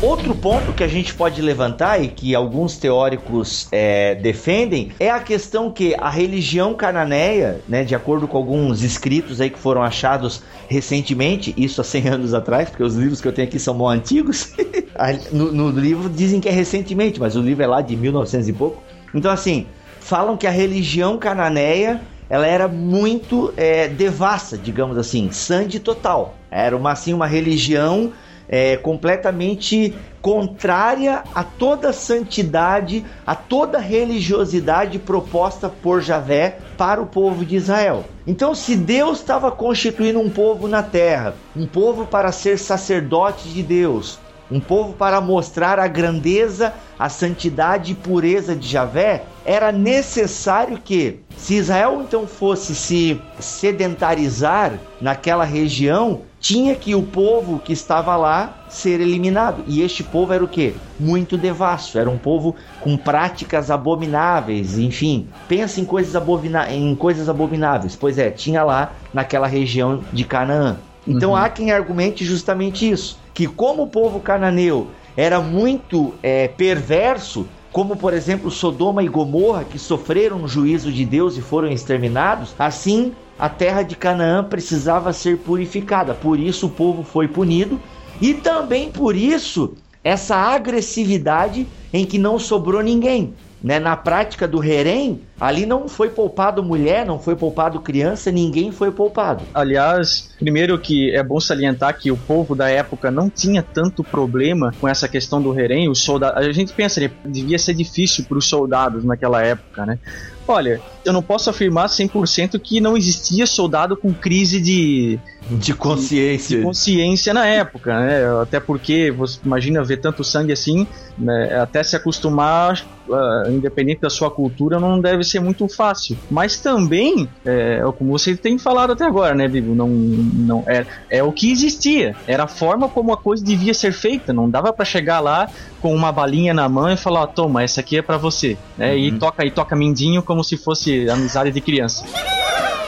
Outro ponto que a gente pode levantar e que alguns teóricos é, defendem é a questão que a religião cananeia, né, de acordo com alguns escritos aí que foram achados recentemente, isso há 100 anos atrás, porque os livros que eu tenho aqui são muito antigos, no, no livro dizem que é recentemente, mas o livro é lá de 1900 e pouco. Então, assim, falam que a religião cananeia ela era muito é, devassa, digamos assim, sande total. Era uma assim uma religião é, completamente contrária a toda santidade, a toda religiosidade proposta por Javé para o povo de Israel. Então, se Deus estava constituindo um povo na terra, um povo para ser sacerdote de Deus, um povo para mostrar a grandeza, a santidade e pureza de Javé, era necessário que, se Israel então fosse se sedentarizar naquela região, tinha que o povo que estava lá ser eliminado. E este povo era o que? Muito devasso, era um povo com práticas abomináveis, enfim. Pensa em coisas, abomina em coisas abomináveis. Pois é, tinha lá naquela região de Canaã. Então uhum. há quem argumente justamente isso, que como o povo cananeu era muito é, perverso, como por exemplo Sodoma e Gomorra, que sofreram o juízo de Deus e foram exterminados, assim a terra de Canaã precisava ser purificada. Por isso o povo foi punido e também por isso essa agressividade em que não sobrou ninguém. Né, na prática do Herém, ali não foi poupado mulher, não foi poupado criança, ninguém foi poupado.
Aliás, primeiro que é bom salientar que o povo da época não tinha tanto problema com essa questão do Herém. A gente pensa, né, devia ser difícil para os soldados naquela época, né? Olha, eu não posso afirmar 100% que não existia soldado com crise de
de consciência.
De, consciência na época, né? Até porque você imagina ver tanto sangue assim, né? até se acostumar, uh, independente da sua cultura, não deve ser muito fácil. Mas também, é, como você tem falado até agora, né, Bibo? Não, não é, é o que existia. Era a forma como a coisa devia ser feita. Não dava para chegar lá com uma balinha na mão e falar, toma, essa aqui é para você, né? Uhum. E toca e toca mindinho como se fosse amizade de criança.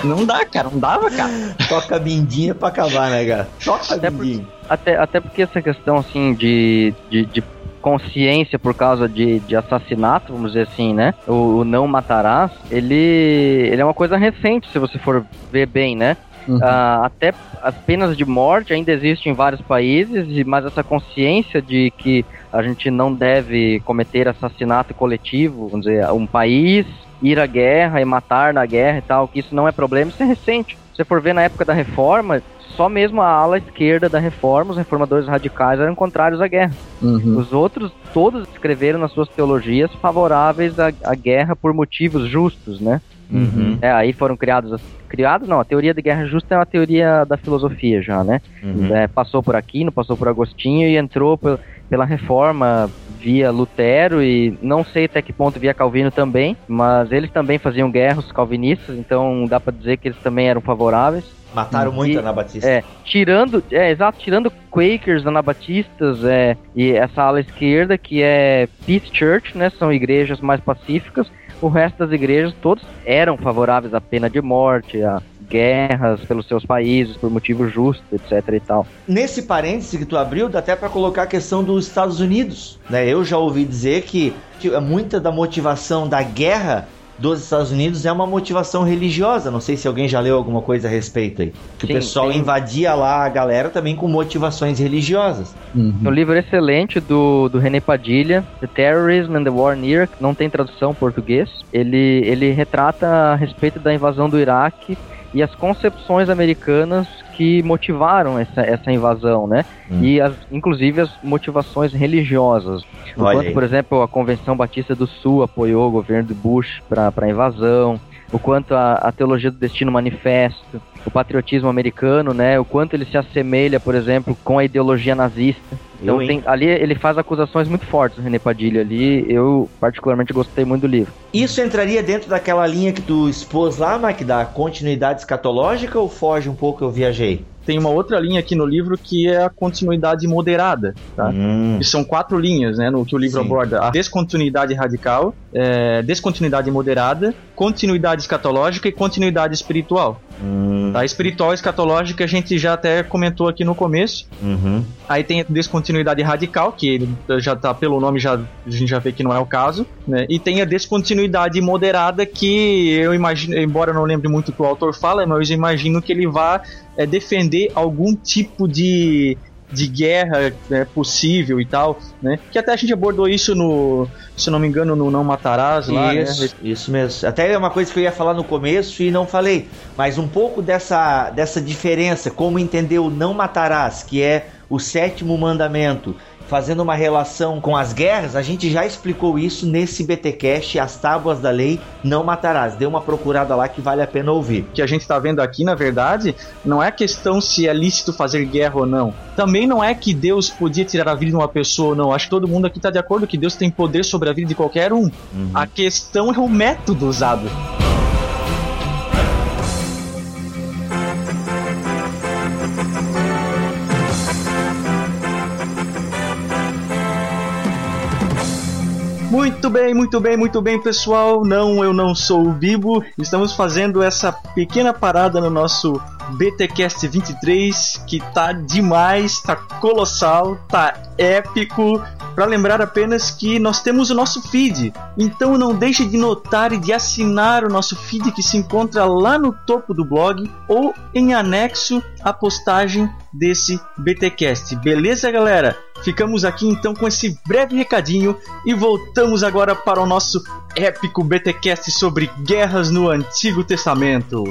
Não dá, cara, não dava, cara.
Toca bindinha pra acabar, né, cara? Toca
até bindinha. Por, até, até porque essa questão, assim, de, de, de consciência por causa de, de assassinato, vamos dizer assim, né? O, o, não matarás, ele, ele é uma coisa recente, se você for ver bem, né? Uhum. Uh, até as penas de morte ainda existem em vários países, mas essa consciência de que a gente não deve cometer assassinato coletivo, vamos dizer, um país ir à guerra e matar na guerra e tal, que isso não é problema, isso é recente. Se você for ver na época da reforma, só mesmo a ala esquerda da reforma, os reformadores radicais eram contrários à guerra. Uhum. Os outros, todos escreveram nas suas teologias favoráveis à, à guerra por motivos justos, né? Uhum. É, aí foram criados, criados não, a teoria de guerra justa é uma teoria da filosofia já, né? Uhum. É, passou por Aquino, passou por Agostinho e entrou pela reforma via Lutero e não sei até que ponto via Calvino também, mas eles também faziam guerra, os calvinistas, então dá para dizer que eles também eram favoráveis.
Mataram muito Anabatistas.
É, tirando, é, exato, tirando Quakers, Anabatistas é, e essa ala esquerda que é Peace Church, né, são igrejas mais pacíficas, o resto das igrejas todos eram favoráveis à pena de morte, a guerras pelos seus países por motivos justos, etc e tal.
Nesse parêntese que tu abriu, dá até para colocar a questão dos Estados Unidos, né? Eu já ouvi dizer que muita da motivação da guerra dos Estados Unidos é uma motivação religiosa. Não sei se alguém já leu alguma coisa a respeito aí. Que sim, o pessoal sim. invadia lá a galera também com motivações religiosas.
Uhum. Um livro excelente do, do René Padilha, The Terrorism and the War in Iraq, não tem tradução em português. Ele, ele retrata a respeito da invasão do Iraque e as concepções americanas que motivaram essa, essa invasão, né? Hum. E as, inclusive as motivações religiosas. Enquanto, por exemplo, a Convenção Batista do Sul apoiou o governo de Bush para a invasão, o quanto a, a, teologia do destino manifesto, o patriotismo americano, né? O quanto ele se assemelha, por exemplo, com a ideologia nazista. Então tem, ali ele faz acusações muito fortes, René Padilha ali. Eu particularmente gostei muito do livro.
Isso entraria dentro daquela linha que tu expôs lá, Mike, da continuidade escatológica ou foge um pouco, eu viajei?
Tem uma outra linha aqui no livro que é a continuidade moderada, tá? Hum. E são quatro linhas, né, no que o livro Sim. aborda: a descontinuidade radical, é, descontinuidade moderada, continuidade escatológica e continuidade espiritual. Hum. A espiritual e escatológica a gente já até comentou aqui no começo. Uhum. Aí tem a descontinuidade radical, que já tá pelo nome já a gente já vê que não é o caso, né? E tem a descontinuidade moderada que eu imagino, embora eu não lembre muito o que o autor fala, mas eu imagino que ele vá é, defender algum tipo de de guerra né, possível e tal, né? Que até a gente abordou isso no, se não me engano, no Não Matarás lá,
né? isso, né? Isso mesmo. Até é uma coisa que eu ia falar no começo e não falei, mas um pouco dessa, dessa diferença, como entender o Não Matarás, que é o sétimo mandamento, fazendo uma relação com as guerras, a gente já explicou isso nesse BTcast, as tábuas da lei não matarás. Dê uma procurada lá que vale a pena ouvir.
O que a gente está vendo aqui, na verdade, não é questão se é lícito fazer guerra ou não. Também não é que Deus podia tirar a vida de uma pessoa ou não. Acho que todo mundo aqui está de acordo que Deus tem poder sobre a vida de qualquer um. Uhum. A questão é o método usado. Muito bem, muito bem, muito bem, pessoal. Não, eu não sou o Bibo. Estamos fazendo essa pequena parada no nosso BTcast 23, que tá demais, tá colossal, tá épico. Para lembrar apenas que nós temos o nosso feed. Então não deixe de notar e de assinar o nosso feed que se encontra lá no topo do blog ou em anexo à postagem desse BTcast. Beleza, galera? Ficamos aqui então com esse breve recadinho e voltamos agora para o nosso épico BTcast sobre guerras no Antigo Testamento.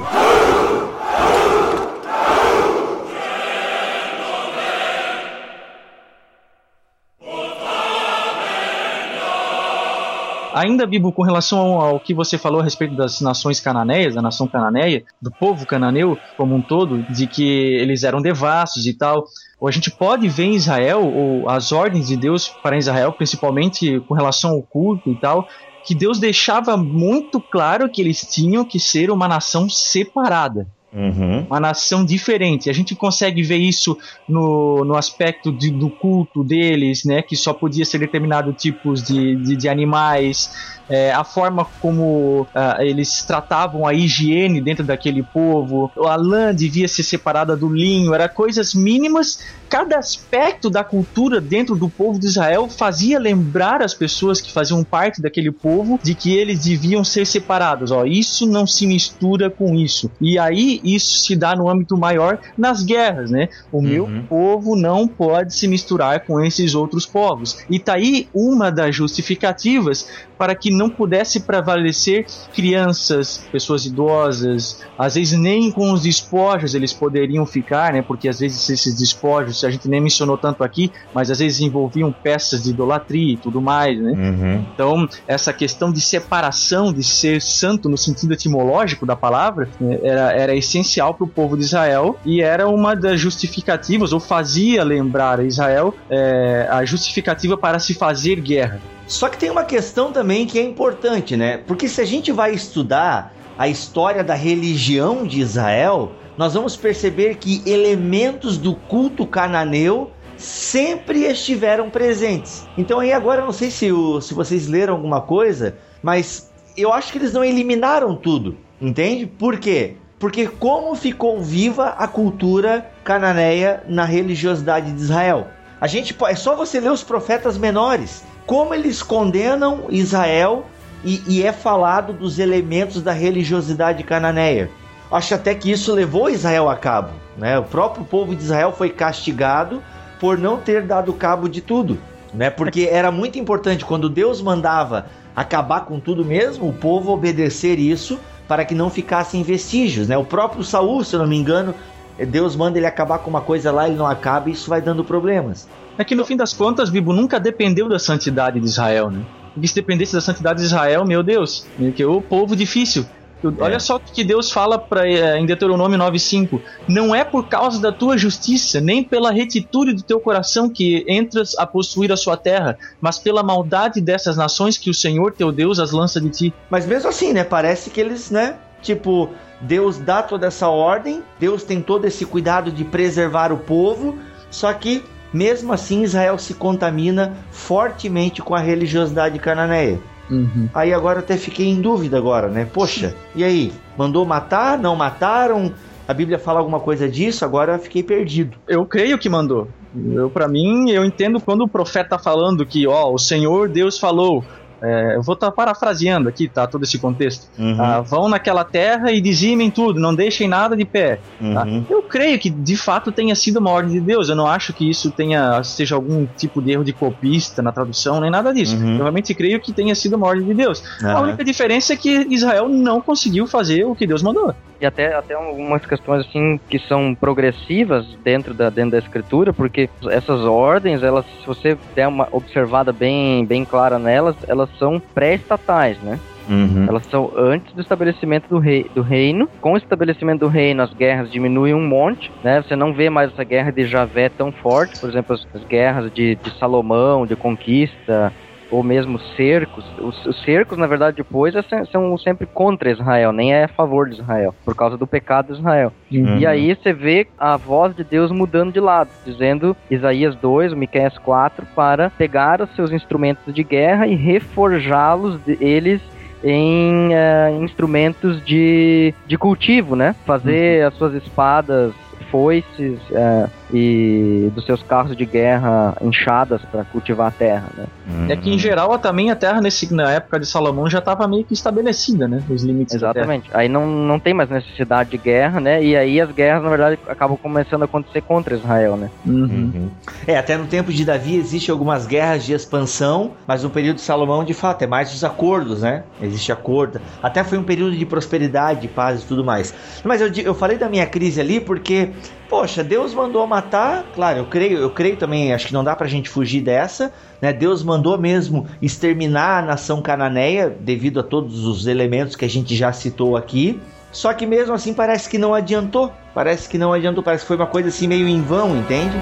Ainda, Bibo, com relação ao que você falou a respeito das nações cananeias, da nação cananeia, do povo cananeu como um todo, de que eles eram devassos e tal, a gente pode ver em Israel, ou as ordens de Deus para Israel, principalmente com relação ao culto e tal, que Deus deixava muito claro que eles tinham que ser uma nação separada. Uhum. Uma nação diferente. A gente consegue ver isso no, no aspecto de, do culto deles, né? Que só podia ser determinado tipos de, de, de animais, é, a forma como uh, eles tratavam a higiene dentro daquele povo, a lã devia ser separada do linho, era coisas mínimas. Cada aspecto da cultura dentro do povo de Israel fazia lembrar as pessoas que faziam parte daquele povo de que eles deviam ser separados. Ó, isso não se mistura com isso. E aí isso se dá no âmbito maior nas guerras, né? O uhum. meu povo não pode se misturar com esses outros povos. E tá aí uma das justificativas para que não pudesse prevalecer crianças, pessoas idosas, às vezes nem com os despojos eles poderiam ficar, né? Porque às vezes esses despojos, a gente nem mencionou tanto aqui, mas às vezes envolviam peças de idolatria e tudo mais, né? Uhum. Então, essa questão de separação, de ser santo no sentido etimológico da palavra, né, era, era essencial para o povo de Israel e era uma das justificativas, ou fazia lembrar a Israel é, a justificativa para se fazer guerra.
Só que tem uma questão também que é importante, né? Porque se a gente vai estudar a história da religião de Israel, nós vamos perceber que elementos do culto cananeu sempre estiveram presentes. Então aí agora não sei se, o, se vocês leram alguma coisa, mas eu acho que eles não eliminaram tudo, entende? Por quê? Porque como ficou viva a cultura cananeia na religiosidade de Israel? A gente é só você ler os profetas menores como eles condenam Israel e, e é falado dos elementos da religiosidade cananeia. Acho até que isso levou Israel a cabo. Né? O próprio povo de Israel foi castigado por não ter dado cabo de tudo. Né? Porque era muito importante quando Deus mandava acabar com tudo mesmo, o povo obedecer isso para que não ficassem vestígios. Né? O próprio Saul, se eu não me engano, Deus manda ele acabar com uma coisa lá, ele não acaba e isso vai dando problemas.
É que no fim das contas, Bibo nunca dependeu da santidade de Israel, né? Porque se dependesse da santidade de Israel, meu Deus, que o povo difícil. É. Olha só o que Deus fala pra, é, em Deuteronômio 9,5: Não é por causa da tua justiça, nem pela retitude do teu coração que entras a possuir a sua terra, mas pela maldade dessas nações que o Senhor teu Deus as lança de ti.
Mas mesmo assim, né? Parece que eles, né? Tipo, Deus dá toda essa ordem, Deus tem todo esse cuidado de preservar o povo, só que mesmo assim Israel se contamina fortemente com a religiosidade cananeia. Uhum. Aí agora até fiquei em dúvida agora, né? Poxa, e aí? Mandou matar? Não mataram? A Bíblia fala alguma coisa disso? Agora fiquei perdido.
Eu creio que mandou. Eu, para mim, eu entendo quando o profeta tá falando que, ó, o Senhor Deus falou, é, eu vou estar tá parafraseando aqui, tá? Todo esse contexto. Uhum. Ah, vão naquela terra e dizimem tudo, não deixem nada de pé. Tá? Uhum. Tá? Eu creio que de fato tenha sido uma ordem de Deus. Eu não acho que isso tenha seja algum tipo de erro de copista na tradução, nem nada disso. Uhum. Eu realmente creio que tenha sido uma ordem de Deus. A única diferença é que Israel não conseguiu fazer o que Deus mandou
e até, até algumas questões assim que são progressivas dentro da, dentro da escritura, porque essas ordens, elas, se você der uma observada bem, bem clara nelas, elas são pré-estatais, né? Uhum. Elas são antes do estabelecimento do, rei, do reino. Com o estabelecimento do reino, as guerras diminuem um monte, né? Você não vê mais essa guerra de Javé tão forte, por exemplo, as, as guerras de, de Salomão, de conquista, ou mesmo cercos. Os, os cercos, na verdade, depois é são sempre contra Israel, nem é a favor de Israel, por causa do pecado de Israel. Uhum. E aí você vê a voz de Deus mudando de lado, dizendo Isaías 2, Miqueias 4, para pegar os seus instrumentos de guerra e reforjá-los, eles em uh, instrumentos de, de cultivo, né? Fazer uhum. as suas espadas, foices, uh, e dos seus carros de guerra inchadas para cultivar a terra, né?
Hum. É que em geral também a terra nesse, na época de Salomão já estava meio que estabelecida, né? Os limites
Exatamente. Aí não, não tem mais necessidade de guerra, né? E aí as guerras, na verdade, acabam começando a acontecer contra Israel, né?
Uhum. Uhum. É, até no tempo de Davi existe algumas guerras de expansão, mas no período de Salomão, de fato, é mais os acordos, né? Existe acordo. Até foi um período de prosperidade, de paz e tudo mais. Mas eu, eu falei da minha crise ali porque, poxa, Deus mandou matar, claro, eu creio, eu creio também, acho que não dá pra gente fugir dessa, né? Deus mandou mesmo exterminar a nação cananeia devido a todos os elementos que a gente já citou aqui. Só que mesmo assim parece que não adiantou. Parece que não adiantou, parece que foi uma coisa assim meio em vão, entende?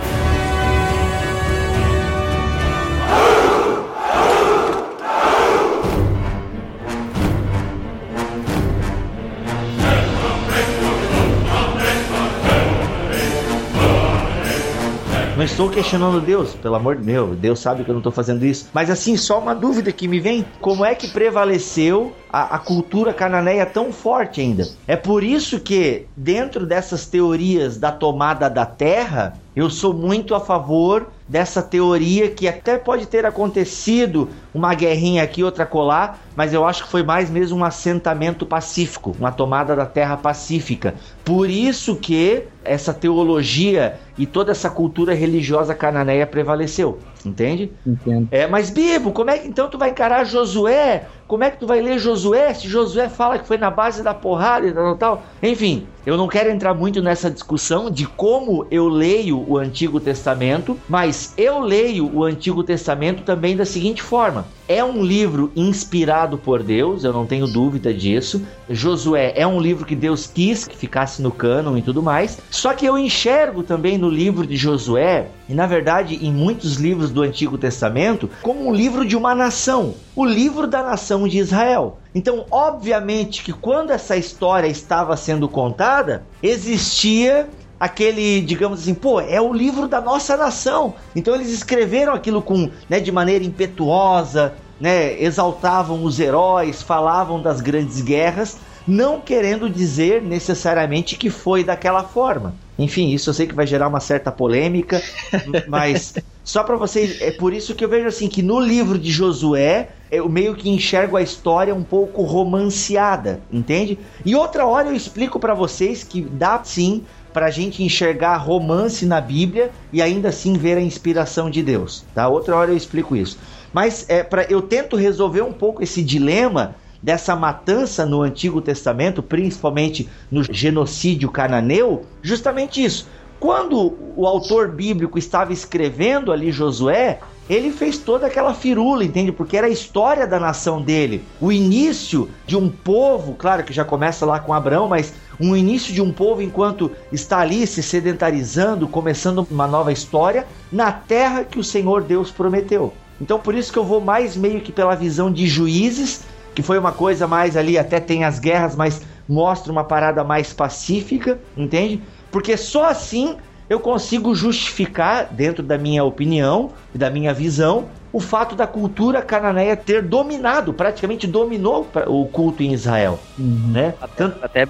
Estou questionando Deus, pelo amor de Deus, Deus sabe que eu não estou fazendo isso. Mas assim, só uma dúvida que me vem: como é que prevaleceu a, a, cultura cananeia tão forte ainda? É por isso que, dentro dessas teorias da tomada da terra, eu sou muito a favor dessa teoria que até pode ter acontecido uma guerrinha aqui, outra colar, mas eu acho que foi mais mesmo um assentamento pacífico, uma tomada da terra pacífica. Por isso que essa teologia e toda essa cultura religiosa cananeia prevaleceu, entende?
Entendo.
É, mas Bibo, como é que então tu vai encarar Josué como é que tu vai ler Josué se Josué fala que foi na base da porrada e tal, tal? Enfim, eu não quero entrar muito nessa discussão de como eu leio o Antigo Testamento, mas eu leio o Antigo Testamento também da seguinte forma: é um livro inspirado por Deus, eu não tenho dúvida disso. Josué é um livro que Deus quis que ficasse no cânon e tudo mais. Só que eu enxergo também no livro de Josué, e na verdade em muitos livros do Antigo Testamento, como um livro de uma nação, o livro da nação de Israel. Então, obviamente que quando essa história estava sendo contada, existia aquele, digamos assim, pô, é o livro da nossa nação. Então eles escreveram aquilo com, né, de maneira impetuosa, né, exaltavam os heróis, falavam das grandes guerras, não querendo dizer necessariamente que foi daquela forma. Enfim, isso eu sei que vai gerar uma certa polêmica, mas Só para vocês, é por isso que eu vejo assim que no livro de Josué eu meio que enxergo a história um pouco romanceada, entende? E outra hora eu explico para vocês que dá sim pra gente enxergar romance na Bíblia e ainda assim ver a inspiração de Deus, tá? Outra hora eu explico isso. Mas é para eu tento resolver um pouco esse dilema dessa matança no Antigo Testamento, principalmente no genocídio cananeu, justamente isso. Quando o autor bíblico estava escrevendo ali Josué, ele fez toda aquela firula, entende? Porque era a história da nação dele. O início de um povo, claro que já começa lá com Abraão, mas um início de um povo enquanto está ali se sedentarizando, começando uma nova história na terra que o Senhor Deus prometeu. Então por isso que eu vou mais meio que pela visão de juízes, que foi uma coisa mais ali, até tem as guerras, mas mostra uma parada mais pacífica, entende? Porque só assim eu consigo justificar, dentro da minha opinião e da minha visão, o fato da cultura cananeia ter dominado, praticamente dominou o culto em Israel. Uhum. Né?
Até, até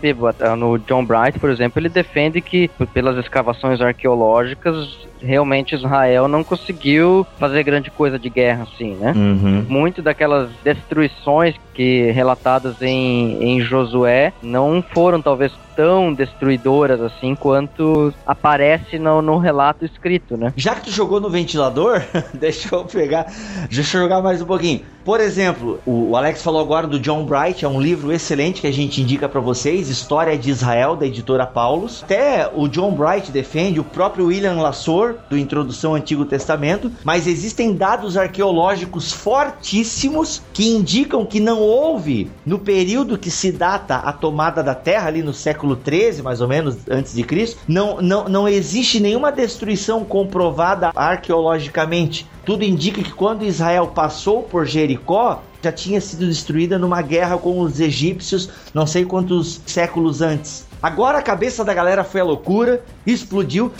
no John Bright, por exemplo, ele defende que pelas escavações arqueológicas realmente Israel não conseguiu fazer grande coisa de guerra assim, né? Uhum. Muito daquelas destruições que relatadas em, em Josué não foram talvez tão destruidoras assim quanto aparece no, no relato escrito, né?
Já que tu jogou no ventilador, deixa eu pegar, deixa eu jogar mais um pouquinho. Por exemplo, o Alex falou agora do John Bright, é um livro excelente que a gente indica para vocês, História de Israel, da editora Paulus. Até o John Bright defende, o próprio William Lassor, do Introdução ao Antigo Testamento, mas existem dados arqueológicos fortíssimos que indicam que não houve, no período que se data a tomada da terra, ali no século 13, mais ou menos, antes de Cristo, não, não, não existe nenhuma destruição comprovada arqueologicamente. Tudo indica que quando Israel passou por Jericó, já tinha sido destruída numa guerra com os egípcios, não sei quantos séculos antes. Agora a cabeça da galera foi a loucura, explodiu.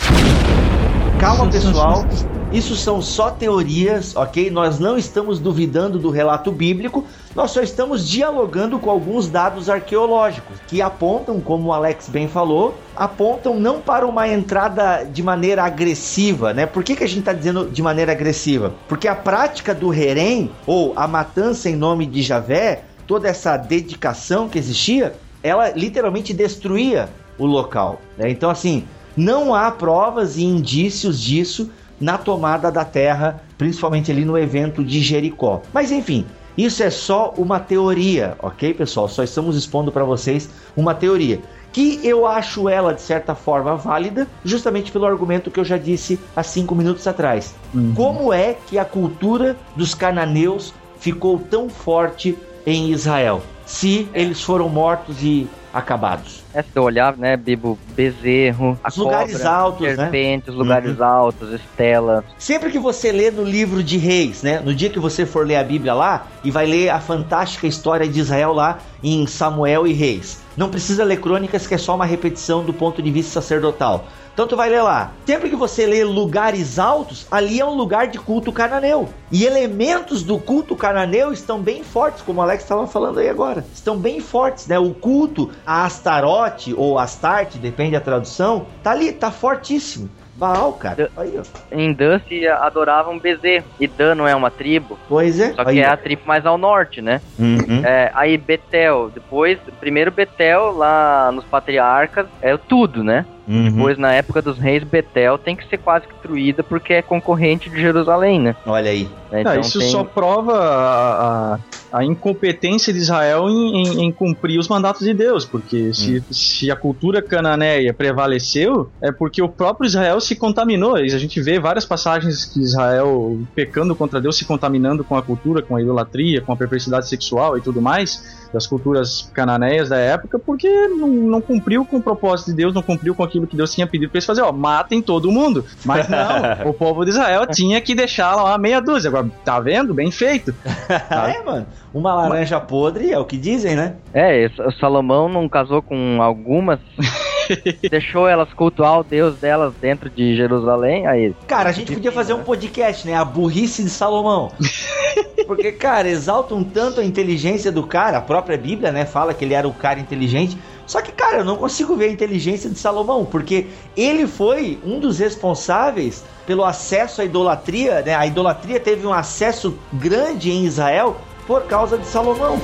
Calma, pessoal. Isso são só teorias, ok? Nós não estamos duvidando do relato bíblico, nós só estamos dialogando com alguns dados arqueológicos que apontam, como o Alex bem falou, apontam não para uma entrada de maneira agressiva, né? Por que, que a gente está dizendo de maneira agressiva? Porque a prática do herém, ou a matança em nome de Javé, toda essa dedicação que existia, ela literalmente destruía o local. Né? Então, assim, não há provas e indícios disso na tomada da terra, principalmente ali no evento de Jericó. Mas enfim, isso é só uma teoria, ok, pessoal? Só estamos expondo para vocês uma teoria que eu acho ela de certa forma válida, justamente pelo argumento que eu já disse há cinco minutos atrás. Uhum. Como é que a cultura dos cananeus ficou tão forte em Israel? Se eles foram mortos e acabados.
É se olhar, né, Bibo, bezerro,
os lugares cobra,
altos,
né?
serpentes, né? lugares uhum. altos, estelas.
Sempre que você lê no livro de Reis, né, no dia que você for ler a Bíblia lá e vai ler a fantástica história de Israel lá em Samuel e Reis. Não precisa ler crônicas que é só uma repetição do ponto de vista sacerdotal. Então tu vai ler lá. Sempre que você lê lugares altos, ali é um lugar de culto cananeu. E elementos do culto cananeu estão bem fortes, como o Alex estava falando aí agora. Estão bem fortes, né? O culto a Astarote ou Astarte, depende da tradução, tá ali, tá fortíssimo. Baal, cara. Aí, ó.
Em Dan se adoravam bezerro. E Dan não é uma tribo.
Pois é.
Só que aí, é a tribo mais ao norte, né? Uhum. É, aí Betel. Depois, primeiro Betel lá nos patriarcas é tudo, né? Uhum. Depois, na época dos reis, Betel tem que ser quase destruída porque é concorrente de Jerusalém, né?
Olha aí.
É, então, isso tem... só prova a, a, a, incompetência de Israel em, em, em, cumprir os mandatos de Deus, porque se, hum. se a cultura cananeia prevaleceu, é porque o próprio Israel se contaminou. A gente vê várias passagens que Israel, pecando contra Deus, se contaminando com a cultura, com a idolatria, com a perversidade sexual e tudo mais das culturas cananeias da época, porque não, não, cumpriu com o propósito de Deus, não cumpriu com aquilo que Deus tinha pedido para eles fazer, ó, matem todo mundo. Mas não, o povo de Israel tinha que deixar lá uma meia dúzia. Agora, tá vendo? Bem feito.
Tá? é, mano. Uma laranja podre é o que dizem, né?
É, Salomão não casou com algumas deixou elas cultuar o Deus delas dentro de Jerusalém. Aí,
cara, a gente podia fazer um podcast, né? A burrice de Salomão. Porque, cara, exaltam tanto a inteligência do cara, a própria Bíblia, né? Fala que ele era o cara inteligente. Só que, cara, eu não consigo ver a inteligência de Salomão, porque ele foi um dos responsáveis pelo acesso à idolatria, né? A idolatria teve um acesso grande em Israel por causa de Salomão.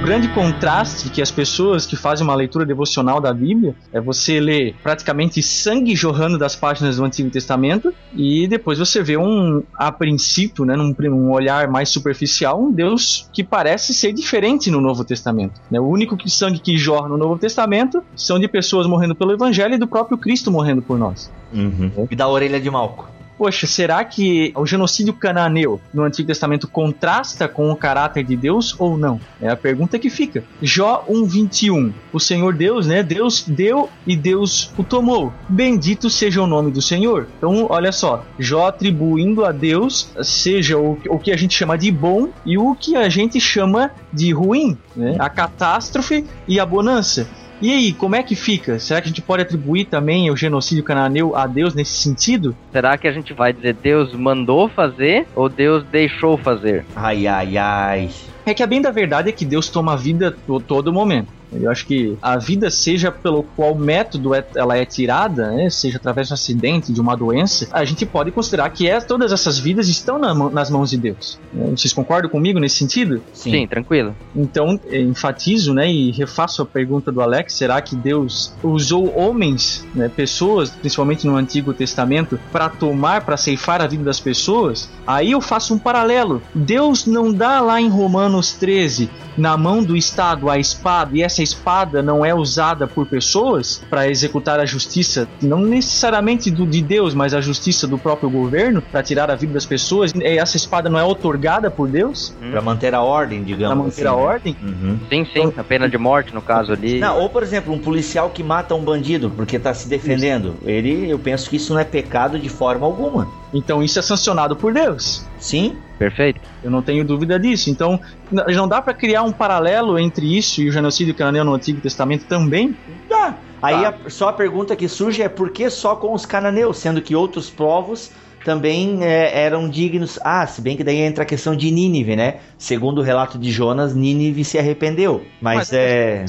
O grande contraste que as pessoas que fazem uma leitura devocional da Bíblia é você ler praticamente sangue jorrando das páginas do Antigo Testamento e depois você vê um, a princípio, né, num, um olhar mais superficial, um Deus que parece ser diferente no Novo Testamento. Né? O único que sangue que jorra no Novo Testamento são de pessoas morrendo pelo Evangelho e do próprio Cristo morrendo por nós.
Uhum. E da orelha de Malco
poxa, será que o genocídio cananeu no Antigo Testamento contrasta com o caráter de Deus ou não? É a pergunta que fica. Jó 1:21. O Senhor Deus, né? Deus deu e Deus o tomou. Bendito seja o nome do Senhor. Então, olha só, Jó atribuindo a Deus seja o, o que a gente chama de bom e o que a gente chama de ruim, né? A catástrofe e a bonança. E aí, como é que fica? Será que a gente pode atribuir também o genocídio cananeu a Deus nesse sentido?
Será que a gente vai dizer Deus mandou fazer ou Deus deixou fazer?
Ai, ai, ai.
É que a bem da verdade é que Deus toma a vida a todo momento. Eu acho que a vida, seja pelo qual método é, ela é tirada, né, seja através de um acidente, de uma doença, a gente pode considerar que é, todas essas vidas estão na, nas mãos de Deus. Né, vocês concordam comigo nesse sentido?
Sim, Sim tranquilo.
Então, enfatizo né, e refaço a pergunta do Alex: será que Deus usou homens, né, pessoas, principalmente no Antigo Testamento, para tomar, para ceifar a vida das pessoas? Aí eu faço um paralelo. Deus não dá lá em Romanos 13, na mão do Estado, a espada, e essa essa espada não é usada por pessoas para executar a justiça, não necessariamente do, de Deus, mas a justiça do próprio governo, para tirar a vida das pessoas, essa espada não é otorgada por Deus?
Hum. Para manter a ordem, digamos.
Para manter
assim,
a né? ordem?
Uhum. Sim, sim, a pena de morte no caso ali.
Não, ou por exemplo, um policial que mata um bandido porque está se defendendo. Isso. Ele, eu penso que isso não é pecado de forma alguma.
Então isso é sancionado por Deus.
Sim.
Perfeito.
Eu não tenho dúvida disso. Então, não dá para criar um paralelo entre isso e o genocídio cananeu no Antigo Testamento também?
Dá. Aí tá. a, só a pergunta que surge é por que só com os cananeus, sendo que outros povos também é, eram dignos. Ah, se bem que daí entra a questão de Nínive, né? Segundo o relato de Jonas, Nínive se arrependeu. Mas, Mas é.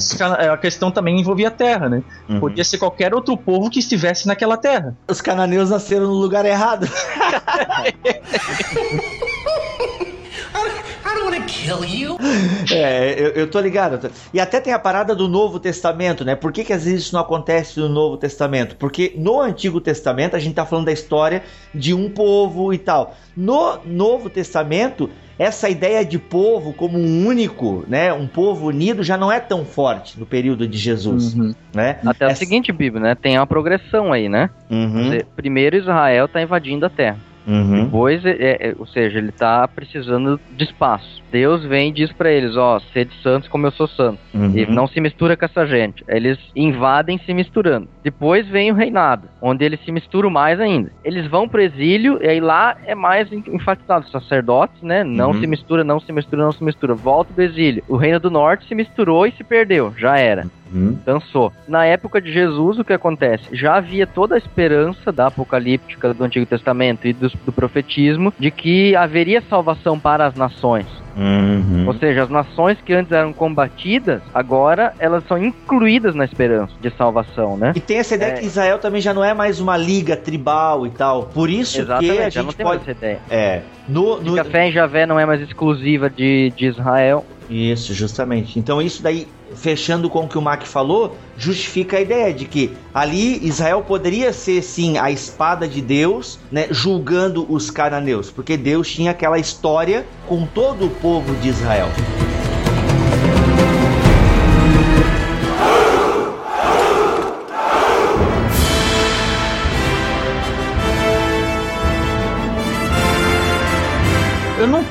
a questão também envolvia a terra, né? Uhum. Podia ser qualquer outro povo que estivesse naquela terra.
Os cananeus nasceram no lugar errado. É, eu, eu tô ligado. E até tem a parada do Novo Testamento, né? Por que, que às vezes isso não acontece no Novo Testamento? Porque no Antigo Testamento a gente tá falando da história de um povo e tal. No Novo Testamento, essa ideia de povo como um único, né, um povo unido já não é tão forte no período de Jesus, uhum. né?
Até essa... o seguinte, Bíblia, né? Tem uma progressão aí, né? Uhum. Primeiro Israel está invadindo a terra. Uhum. Depois, é, é, ou seja, ele está precisando de espaço. Deus vem e diz para eles: Ó, sede santos como eu sou santo. Uhum. E não se mistura com essa gente. Eles invadem se misturando. Depois vem o reinado, onde eles se misturam mais ainda. Eles vão pro exílio, e aí lá é mais enfatizado: sacerdotes, né? Não uhum. se mistura, não se mistura, não se mistura. Volta do exílio. O reino do norte se misturou e se perdeu. Já era. Uhum. Cansou. Na época de Jesus, o que acontece? Já havia toda a esperança da apocalíptica do Antigo Testamento e do, do profetismo de que haveria salvação para as nações. Uhum. Ou seja, as nações que antes eram combatidas, agora elas são incluídas na esperança de salvação, né?
E tem essa ideia é. que Israel também já não é mais uma liga tribal e tal. Por isso Exatamente, que a gente pode... essa ideia.
É. No, no... A fé em Javé não é mais exclusiva de, de Israel.
Isso, justamente. Então isso daí fechando com o que o Mac falou, justifica a ideia de que ali Israel poderia ser sim a espada de Deus, né, julgando os cananeus, porque Deus tinha aquela história com todo o povo de Israel.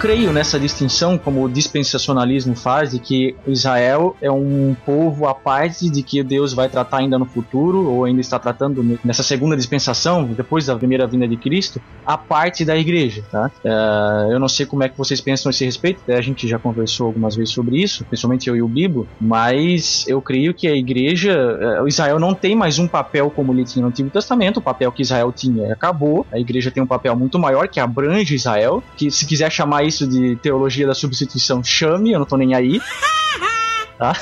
Creio nessa distinção como o dispensacionalismo faz de que Israel é um povo à parte de que Deus vai tratar ainda no futuro ou ainda está tratando nessa segunda dispensação depois da primeira vinda de Cristo a parte da igreja, tá? Uh, eu não sei como é que vocês pensam a esse respeito, a gente já conversou algumas vezes sobre isso, principalmente eu e o Bibo, mas eu creio que a igreja, uh, Israel não tem mais um papel como ele tinha no Antigo Testamento, o papel que Israel tinha acabou, a igreja tem um papel muito maior que abrange Israel, que se quiser chamar isso de teologia da substituição, chame, eu não tô nem aí. Tá?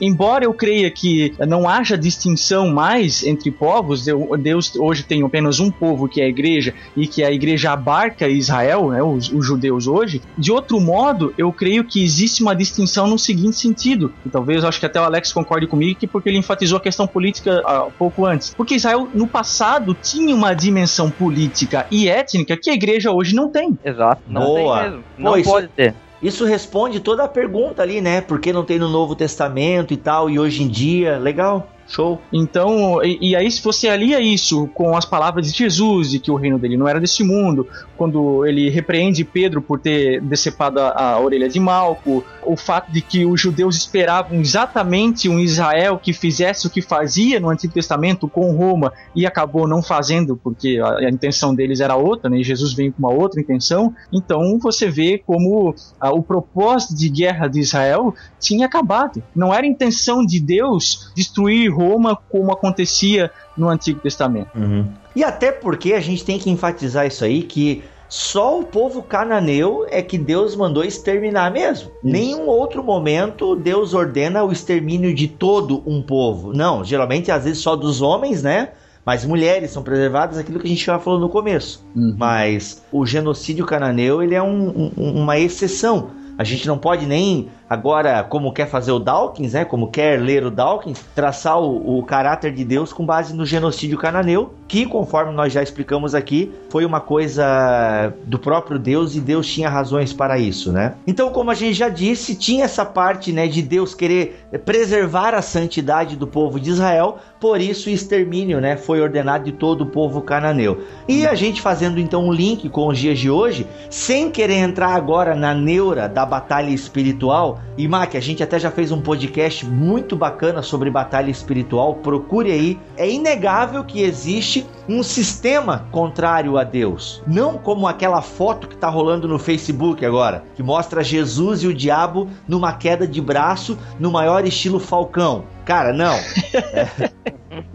Embora eu creia que não haja distinção mais entre povos, Deus hoje tem apenas um povo que é a igreja e que a igreja abarca Israel, né, os, os judeus hoje. De outro modo, eu creio que existe uma distinção no seguinte sentido, e talvez eu acho que até o Alex concorde comigo, que porque ele enfatizou a questão política uh, pouco antes. Porque Israel no passado tinha uma dimensão política e étnica que a igreja hoje não tem.
Exato, não Boa. tem mesmo. Não Pô, pode isso... ter.
Isso responde toda a pergunta ali, né? Por que não tem no Novo Testamento e tal, e hoje em dia? Legal. Show.
Então, e, e, aí se você alia isso com as palavras de Jesus, de que o reino dele não era desse mundo, quando ele repreende Pedro por ter decepado a, a orelha de Malco, o fato de que os judeus esperavam exatamente um Israel que fizesse o que fazia no Antigo Testamento com Roma e acabou não fazendo porque a, a intenção deles era outra, né? E Jesus vem com uma outra intenção. Então você vê como a, o propósito de guerra de Israel tinha acabado. Não era intenção de Deus destruir Roma como acontecia no Antigo Testamento.
Uhum. E até porque a gente tem que enfatizar isso aí que só o povo cananeu é que Deus mandou exterminar mesmo. Isso. Nenhum outro momento Deus ordena o extermínio de todo um povo. Não, geralmente às vezes só dos homens, né? Mas mulheres são preservadas, aquilo que a gente já falou no começo. Uhum. Mas o genocídio cananeu ele é um, um, uma exceção. A gente não pode nem agora, como quer fazer o Dawkins, né, como quer ler o Dawkins, traçar o, o caráter de Deus com base no genocídio cananeu, que, conforme nós já explicamos aqui, foi uma coisa do próprio Deus e Deus tinha razões para isso, né? Então, como a gente já disse, tinha essa parte, né, de Deus querer preservar a santidade do povo de Israel, por isso o extermínio, né, foi ordenado de todo o povo cananeu. E a gente fazendo então um link com os dias de hoje, sem querer entrar agora na neura da batalha espiritual, e Mac, a gente até já fez um podcast muito bacana sobre batalha espiritual, procure aí. É inegável que existe um sistema contrário a Deus. Não como aquela foto que está rolando no Facebook agora, que mostra Jesus e o diabo numa queda de braço no maior estilo Falcão. Cara, não. É,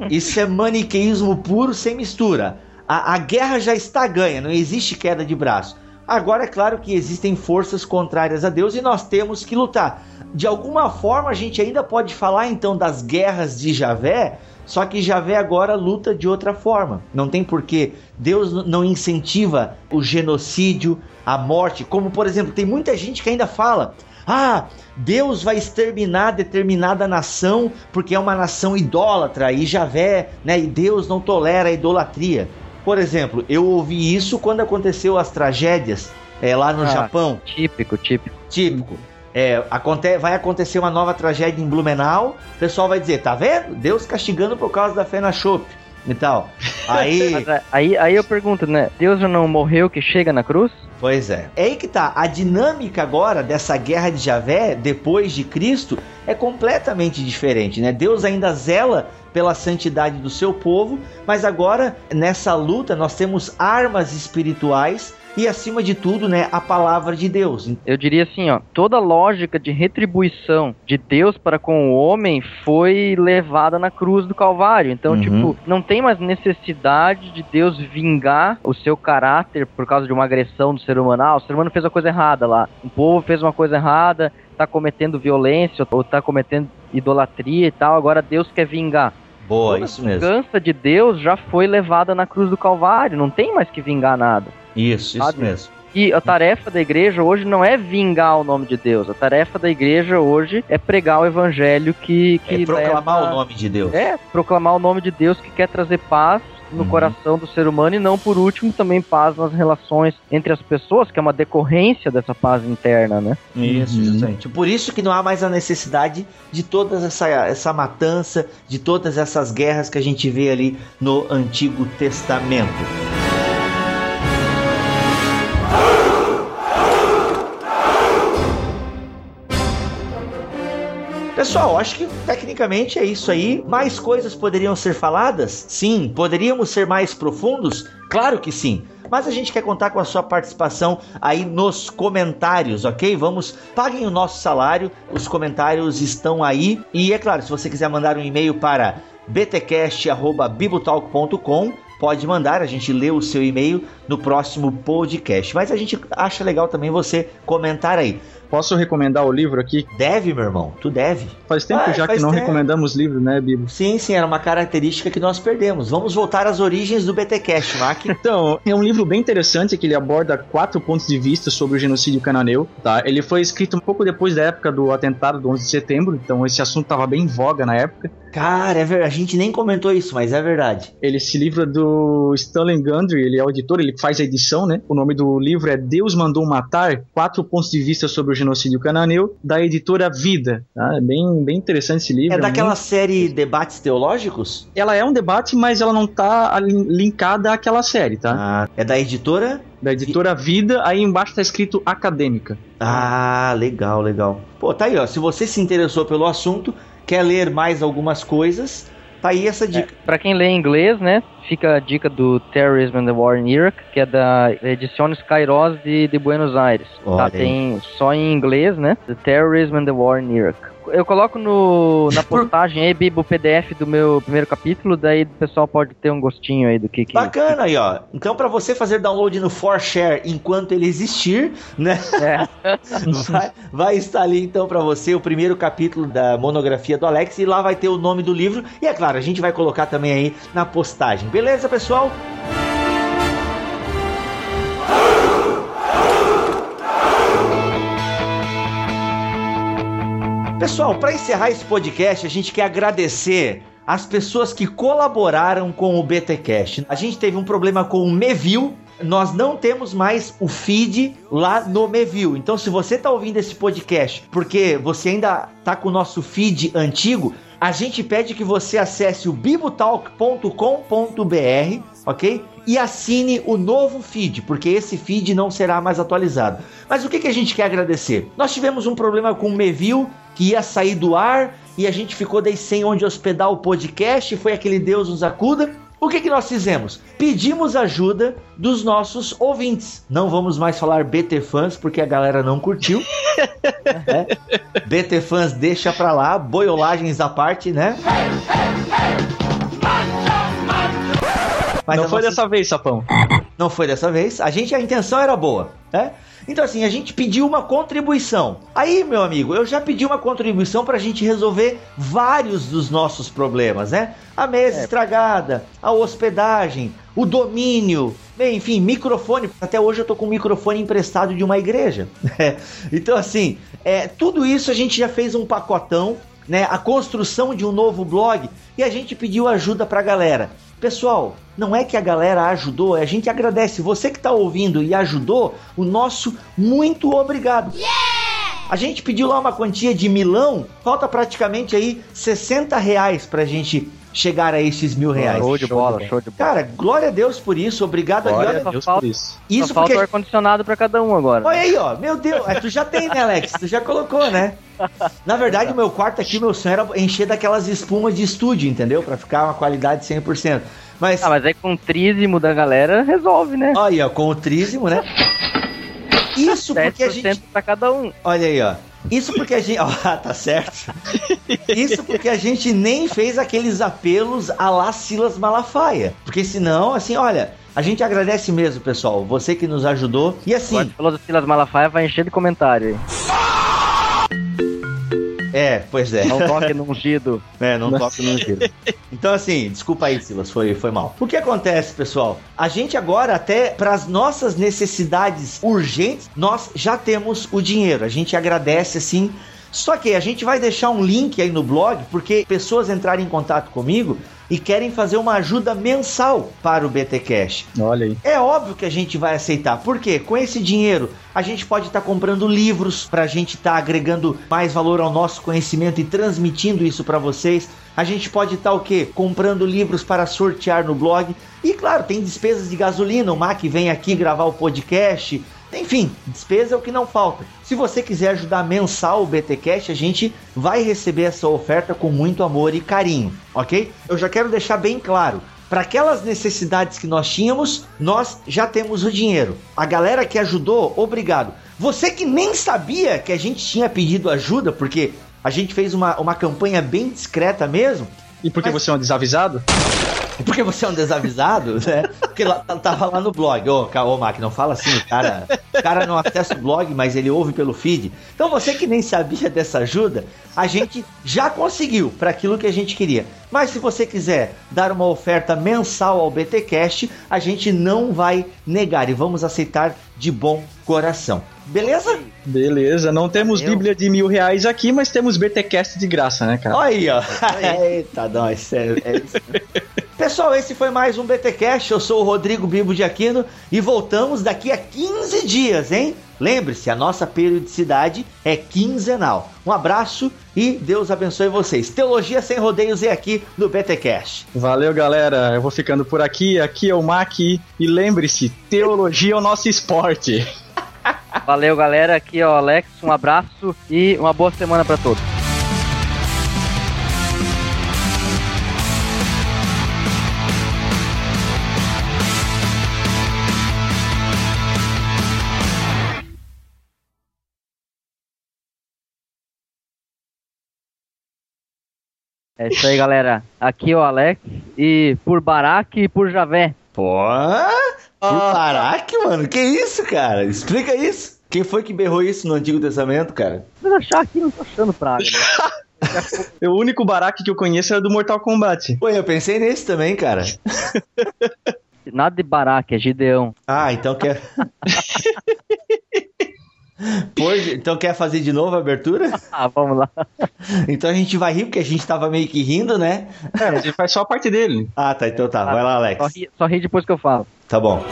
isso é maniqueísmo puro sem mistura. A, a guerra já está ganha, não existe queda de braço. Agora é claro que existem forças contrárias a Deus e nós temos que lutar. De alguma forma a gente ainda pode falar então das guerras de Javé, só que Javé agora luta de outra forma. Não tem porquê. Deus não incentiva o genocídio, a morte, como por exemplo, tem muita gente que ainda fala: "Ah, Deus vai exterminar determinada nação porque é uma nação idólatra e Javé, né, e Deus não tolera a idolatria". Por exemplo, eu ouvi isso quando aconteceu as tragédias é, lá no ah, Japão.
Típico, típico.
Típico. É, aconte vai acontecer uma nova tragédia em Blumenau, o pessoal vai dizer, tá vendo? Deus castigando por causa da fé na chope e tal. Aí...
É, aí, aí eu pergunto, né? Deus não morreu que chega na cruz?
Pois é. É aí que tá. A dinâmica agora dessa guerra de Javé, depois de Cristo, é completamente diferente, né? Deus ainda zela pela santidade do seu povo, mas agora nessa luta nós temos armas espirituais e acima de tudo, né, a palavra de Deus.
Eu diria assim, ó, toda a lógica de retribuição de Deus para com o homem foi levada na cruz do Calvário. Então, uhum. tipo, não tem mais necessidade de Deus vingar o seu caráter por causa de uma agressão do ser humano. Ah, o ser humano fez uma coisa errada lá. O povo fez uma coisa errada, tá cometendo violência ou tá cometendo idolatria e tal, agora Deus quer vingar.
Boa, Toda isso mesmo.
A vingança de Deus já foi levada na cruz do Calvário, não tem mais que vingar nada.
Isso, sabe? isso mesmo.
E a tarefa da igreja hoje não é vingar o nome de Deus. A tarefa da igreja hoje é pregar o evangelho que. que
é proclamar leva... o nome de Deus.
É, proclamar o nome de Deus que quer trazer paz no uhum. coração do ser humano e não, por último, também paz nas relações entre as pessoas, que é uma decorrência dessa paz interna, né?
Isso, uhum. justamente. Por isso que não há mais a necessidade de toda essa, essa matança, de todas essas guerras que a gente vê ali no Antigo Testamento. Pessoal, acho que tecnicamente é isso aí. Mais coisas poderiam ser faladas? Sim. Poderíamos ser mais profundos? Claro que sim mas a gente quer contar com a sua participação aí nos comentários, ok? Vamos, paguem o nosso salário, os comentários estão aí. E é claro, se você quiser mandar um e-mail para btcast.bibotalk.com pode mandar, a gente lê o seu e-mail no próximo podcast. Mas a gente acha legal também você comentar aí.
Posso recomendar o livro aqui?
Deve, meu irmão, tu deve.
Faz tempo ah, já que não tempo. recomendamos livro, né, Bibo?
Sim, sim, era uma característica que nós perdemos. Vamos voltar às origens do BTcast, Mac.
então, é um livro bem interessante que ele aborda quatro pontos de vista sobre o genocídio cananeu, tá? Ele foi escrito um pouco depois da época do atentado do 11 de setembro, então esse assunto estava bem em voga na época.
Cara, é verdade. A gente nem comentou isso, mas é verdade.
Ele se livra do Stanley Gundry, ele é o editor, ele faz a edição, né? O nome do livro é Deus Mandou Matar, Quatro Pontos de Vista sobre o Genocídio Cananeu, da editora Vida. Tá? É bem, bem interessante esse livro.
É, é daquela muito... série Debates Teológicos?
Ela é um debate, mas ela não tá linkada àquela série, tá?
Ah, é da editora?
Da editora Vida, aí embaixo tá escrito acadêmica.
Ah, legal, legal. Pô, tá aí, ó. Se você se interessou pelo assunto, quer ler mais algumas coisas, tá aí essa dica.
É, para quem lê inglês, né, fica a dica do Terrorism and the War in Iraq, que é da Edições Kairos de, de Buenos Aires. Tá, tem só em inglês, né? The Terrorism and the War in Iraq eu coloco no, na postagem aí, Bibo, o PDF do meu primeiro capítulo, daí o pessoal pode ter um gostinho aí do que. que
Bacana aí, ó. Então, para você fazer download no ForShare enquanto ele existir, né? É. vai, vai estar ali então para você o primeiro capítulo da monografia do Alex e lá vai ter o nome do livro. E é claro, a gente vai colocar também aí na postagem. Beleza, pessoal? Pessoal, para encerrar esse podcast, a gente quer agradecer as pessoas que colaboraram com o BTcast. A gente teve um problema com o Mevil, nós não temos mais o feed lá no Mevil. Então, se você está ouvindo esse podcast porque você ainda está com o nosso feed antigo, a gente pede que você acesse o bibotalk.com.br, ok? E assine o novo feed, porque esse feed não será mais atualizado. Mas o que, que a gente quer agradecer? Nós tivemos um problema com o Mevil que ia sair do ar e a gente ficou daí sem onde hospedar o podcast. Foi aquele Deus nos acuda. O que, que nós fizemos? Pedimos ajuda dos nossos ouvintes. Não vamos mais falar BT fãs porque a galera não curtiu. é. BT fãs deixa pra lá, boiolagens à parte, né?
Mas não foi nossa... dessa vez, Sapão.
Não foi dessa vez. A gente, a intenção era boa, né? Então, assim, a gente pediu uma contribuição. Aí, meu amigo, eu já pedi uma contribuição para a gente resolver vários dos nossos problemas, né? A mesa é. estragada, a hospedagem, o domínio, bem, enfim, microfone. Até hoje eu tô com um microfone emprestado de uma igreja. então, assim, é, tudo isso a gente já fez um pacotão, né? A construção de um novo blog e a gente pediu ajuda pra galera. Pessoal, não é que a galera ajudou, é a gente agradece. Você que está ouvindo e ajudou, o nosso muito obrigado. Yeah! A gente pediu lá uma quantia de milão, falta praticamente aí 60 reais pra gente chegar a esses mil reais.
Show de bola, show de
bola. Cara, glória a Deus por isso, obrigado glória
a Deus falta, por isso. Isso Só porque... falta o ar-condicionado pra cada um agora.
Olha aí, ó, meu Deus, é, tu já tem, né, Alex? Tu já colocou, né? Na verdade, o meu quarto aqui, meu sonho era encher daquelas espumas de estúdio, entendeu? Pra ficar uma qualidade 100%.
Mas... Ah, mas aí com o trízimo da galera resolve, né?
Olha aí, ó, com o trízimo, né? Isso porque a gente.
pra cada um.
Olha aí, ó. Isso porque a gente. Ó, oh, tá certo. Isso porque a gente nem fez aqueles apelos a lá Silas Malafaia. Porque senão, assim, olha. A gente agradece mesmo, pessoal. Você que nos ajudou. E assim.
Do Silas Malafaia, vai encher de comentário aí.
É, pois é.
Não toque no ungido.
É, não toque no ungido. Então, assim, desculpa aí, Silas, foi, foi mal. O que acontece, pessoal? A gente agora, até para as nossas necessidades urgentes, nós já temos o dinheiro. A gente agradece, assim, só que a gente vai deixar um link aí no blog, porque pessoas entrarem em contato comigo e querem fazer uma ajuda mensal para o BT Cash.
Olha aí.
É óbvio que a gente vai aceitar. Por quê? Com esse dinheiro, a gente pode estar tá comprando livros para a gente estar tá agregando mais valor ao nosso conhecimento e transmitindo isso para vocês. A gente pode estar tá, o quê? Comprando livros para sortear no blog. E claro, tem despesas de gasolina. O Mac vem aqui gravar o podcast enfim, despesa é o que não falta. Se você quiser ajudar mensal o BTcast, a gente vai receber essa oferta com muito amor e carinho, ok? Eu já quero deixar bem claro. Para aquelas necessidades que nós tínhamos, nós já temos o dinheiro. A galera que ajudou, obrigado. Você que nem sabia que a gente tinha pedido ajuda, porque a gente fez uma, uma campanha bem discreta mesmo.
E porque mas... você é um desavisado?
Porque você é um desavisado, né? Porque lá, tava lá no blog. Ô, ô Mac, não fala assim, o cara, o cara não acessa o blog, mas ele ouve pelo feed. Então você que nem sabia dessa ajuda, a gente já conseguiu para aquilo que a gente queria. Mas se você quiser dar uma oferta mensal ao BTcast, a gente não vai negar e vamos aceitar de bom coração. Beleza?
Beleza, não temos Valeu. Bíblia de mil reais aqui, mas temos BTcast de graça, né, cara?
Olha aí, ó. Eita, não, é, é isso. Pessoal, esse foi mais um BTcast. Eu sou o Rodrigo Bibo de Aquino e voltamos daqui a 15 dias, hein? Lembre-se, a nossa periodicidade é quinzenal. Um abraço e Deus abençoe vocês. Teologia sem rodeios é aqui no BTcast.
Valeu, galera. Eu vou ficando por aqui. Aqui é o Mac e lembre-se, teologia é o nosso esporte.
Valeu, galera. Aqui é o Alex. Um abraço e uma boa semana para todos. É isso aí, galera. Aqui é o Alex e por Barack e por Javé.
Pô, por Barack, mano? Que isso, cara? Explica isso. Quem foi que berrou isso no Antigo Testamento, cara?
Vou achar aqui, não tô achando praga. Né?
o único Barack que eu conheço é do Mortal Kombat.
Pô, eu pensei nesse também, cara.
Nada de Barack, é Gideão.
Ah, então quer. Pois, então quer fazer de novo a abertura?
Ah, vamos lá.
Então a gente vai rir, porque a gente tava meio que rindo, né?
É, a gente faz só a parte dele.
Ah, tá, então tá. Vai lá, Alex.
Só ri, só ri depois que eu falo.
Tá bom.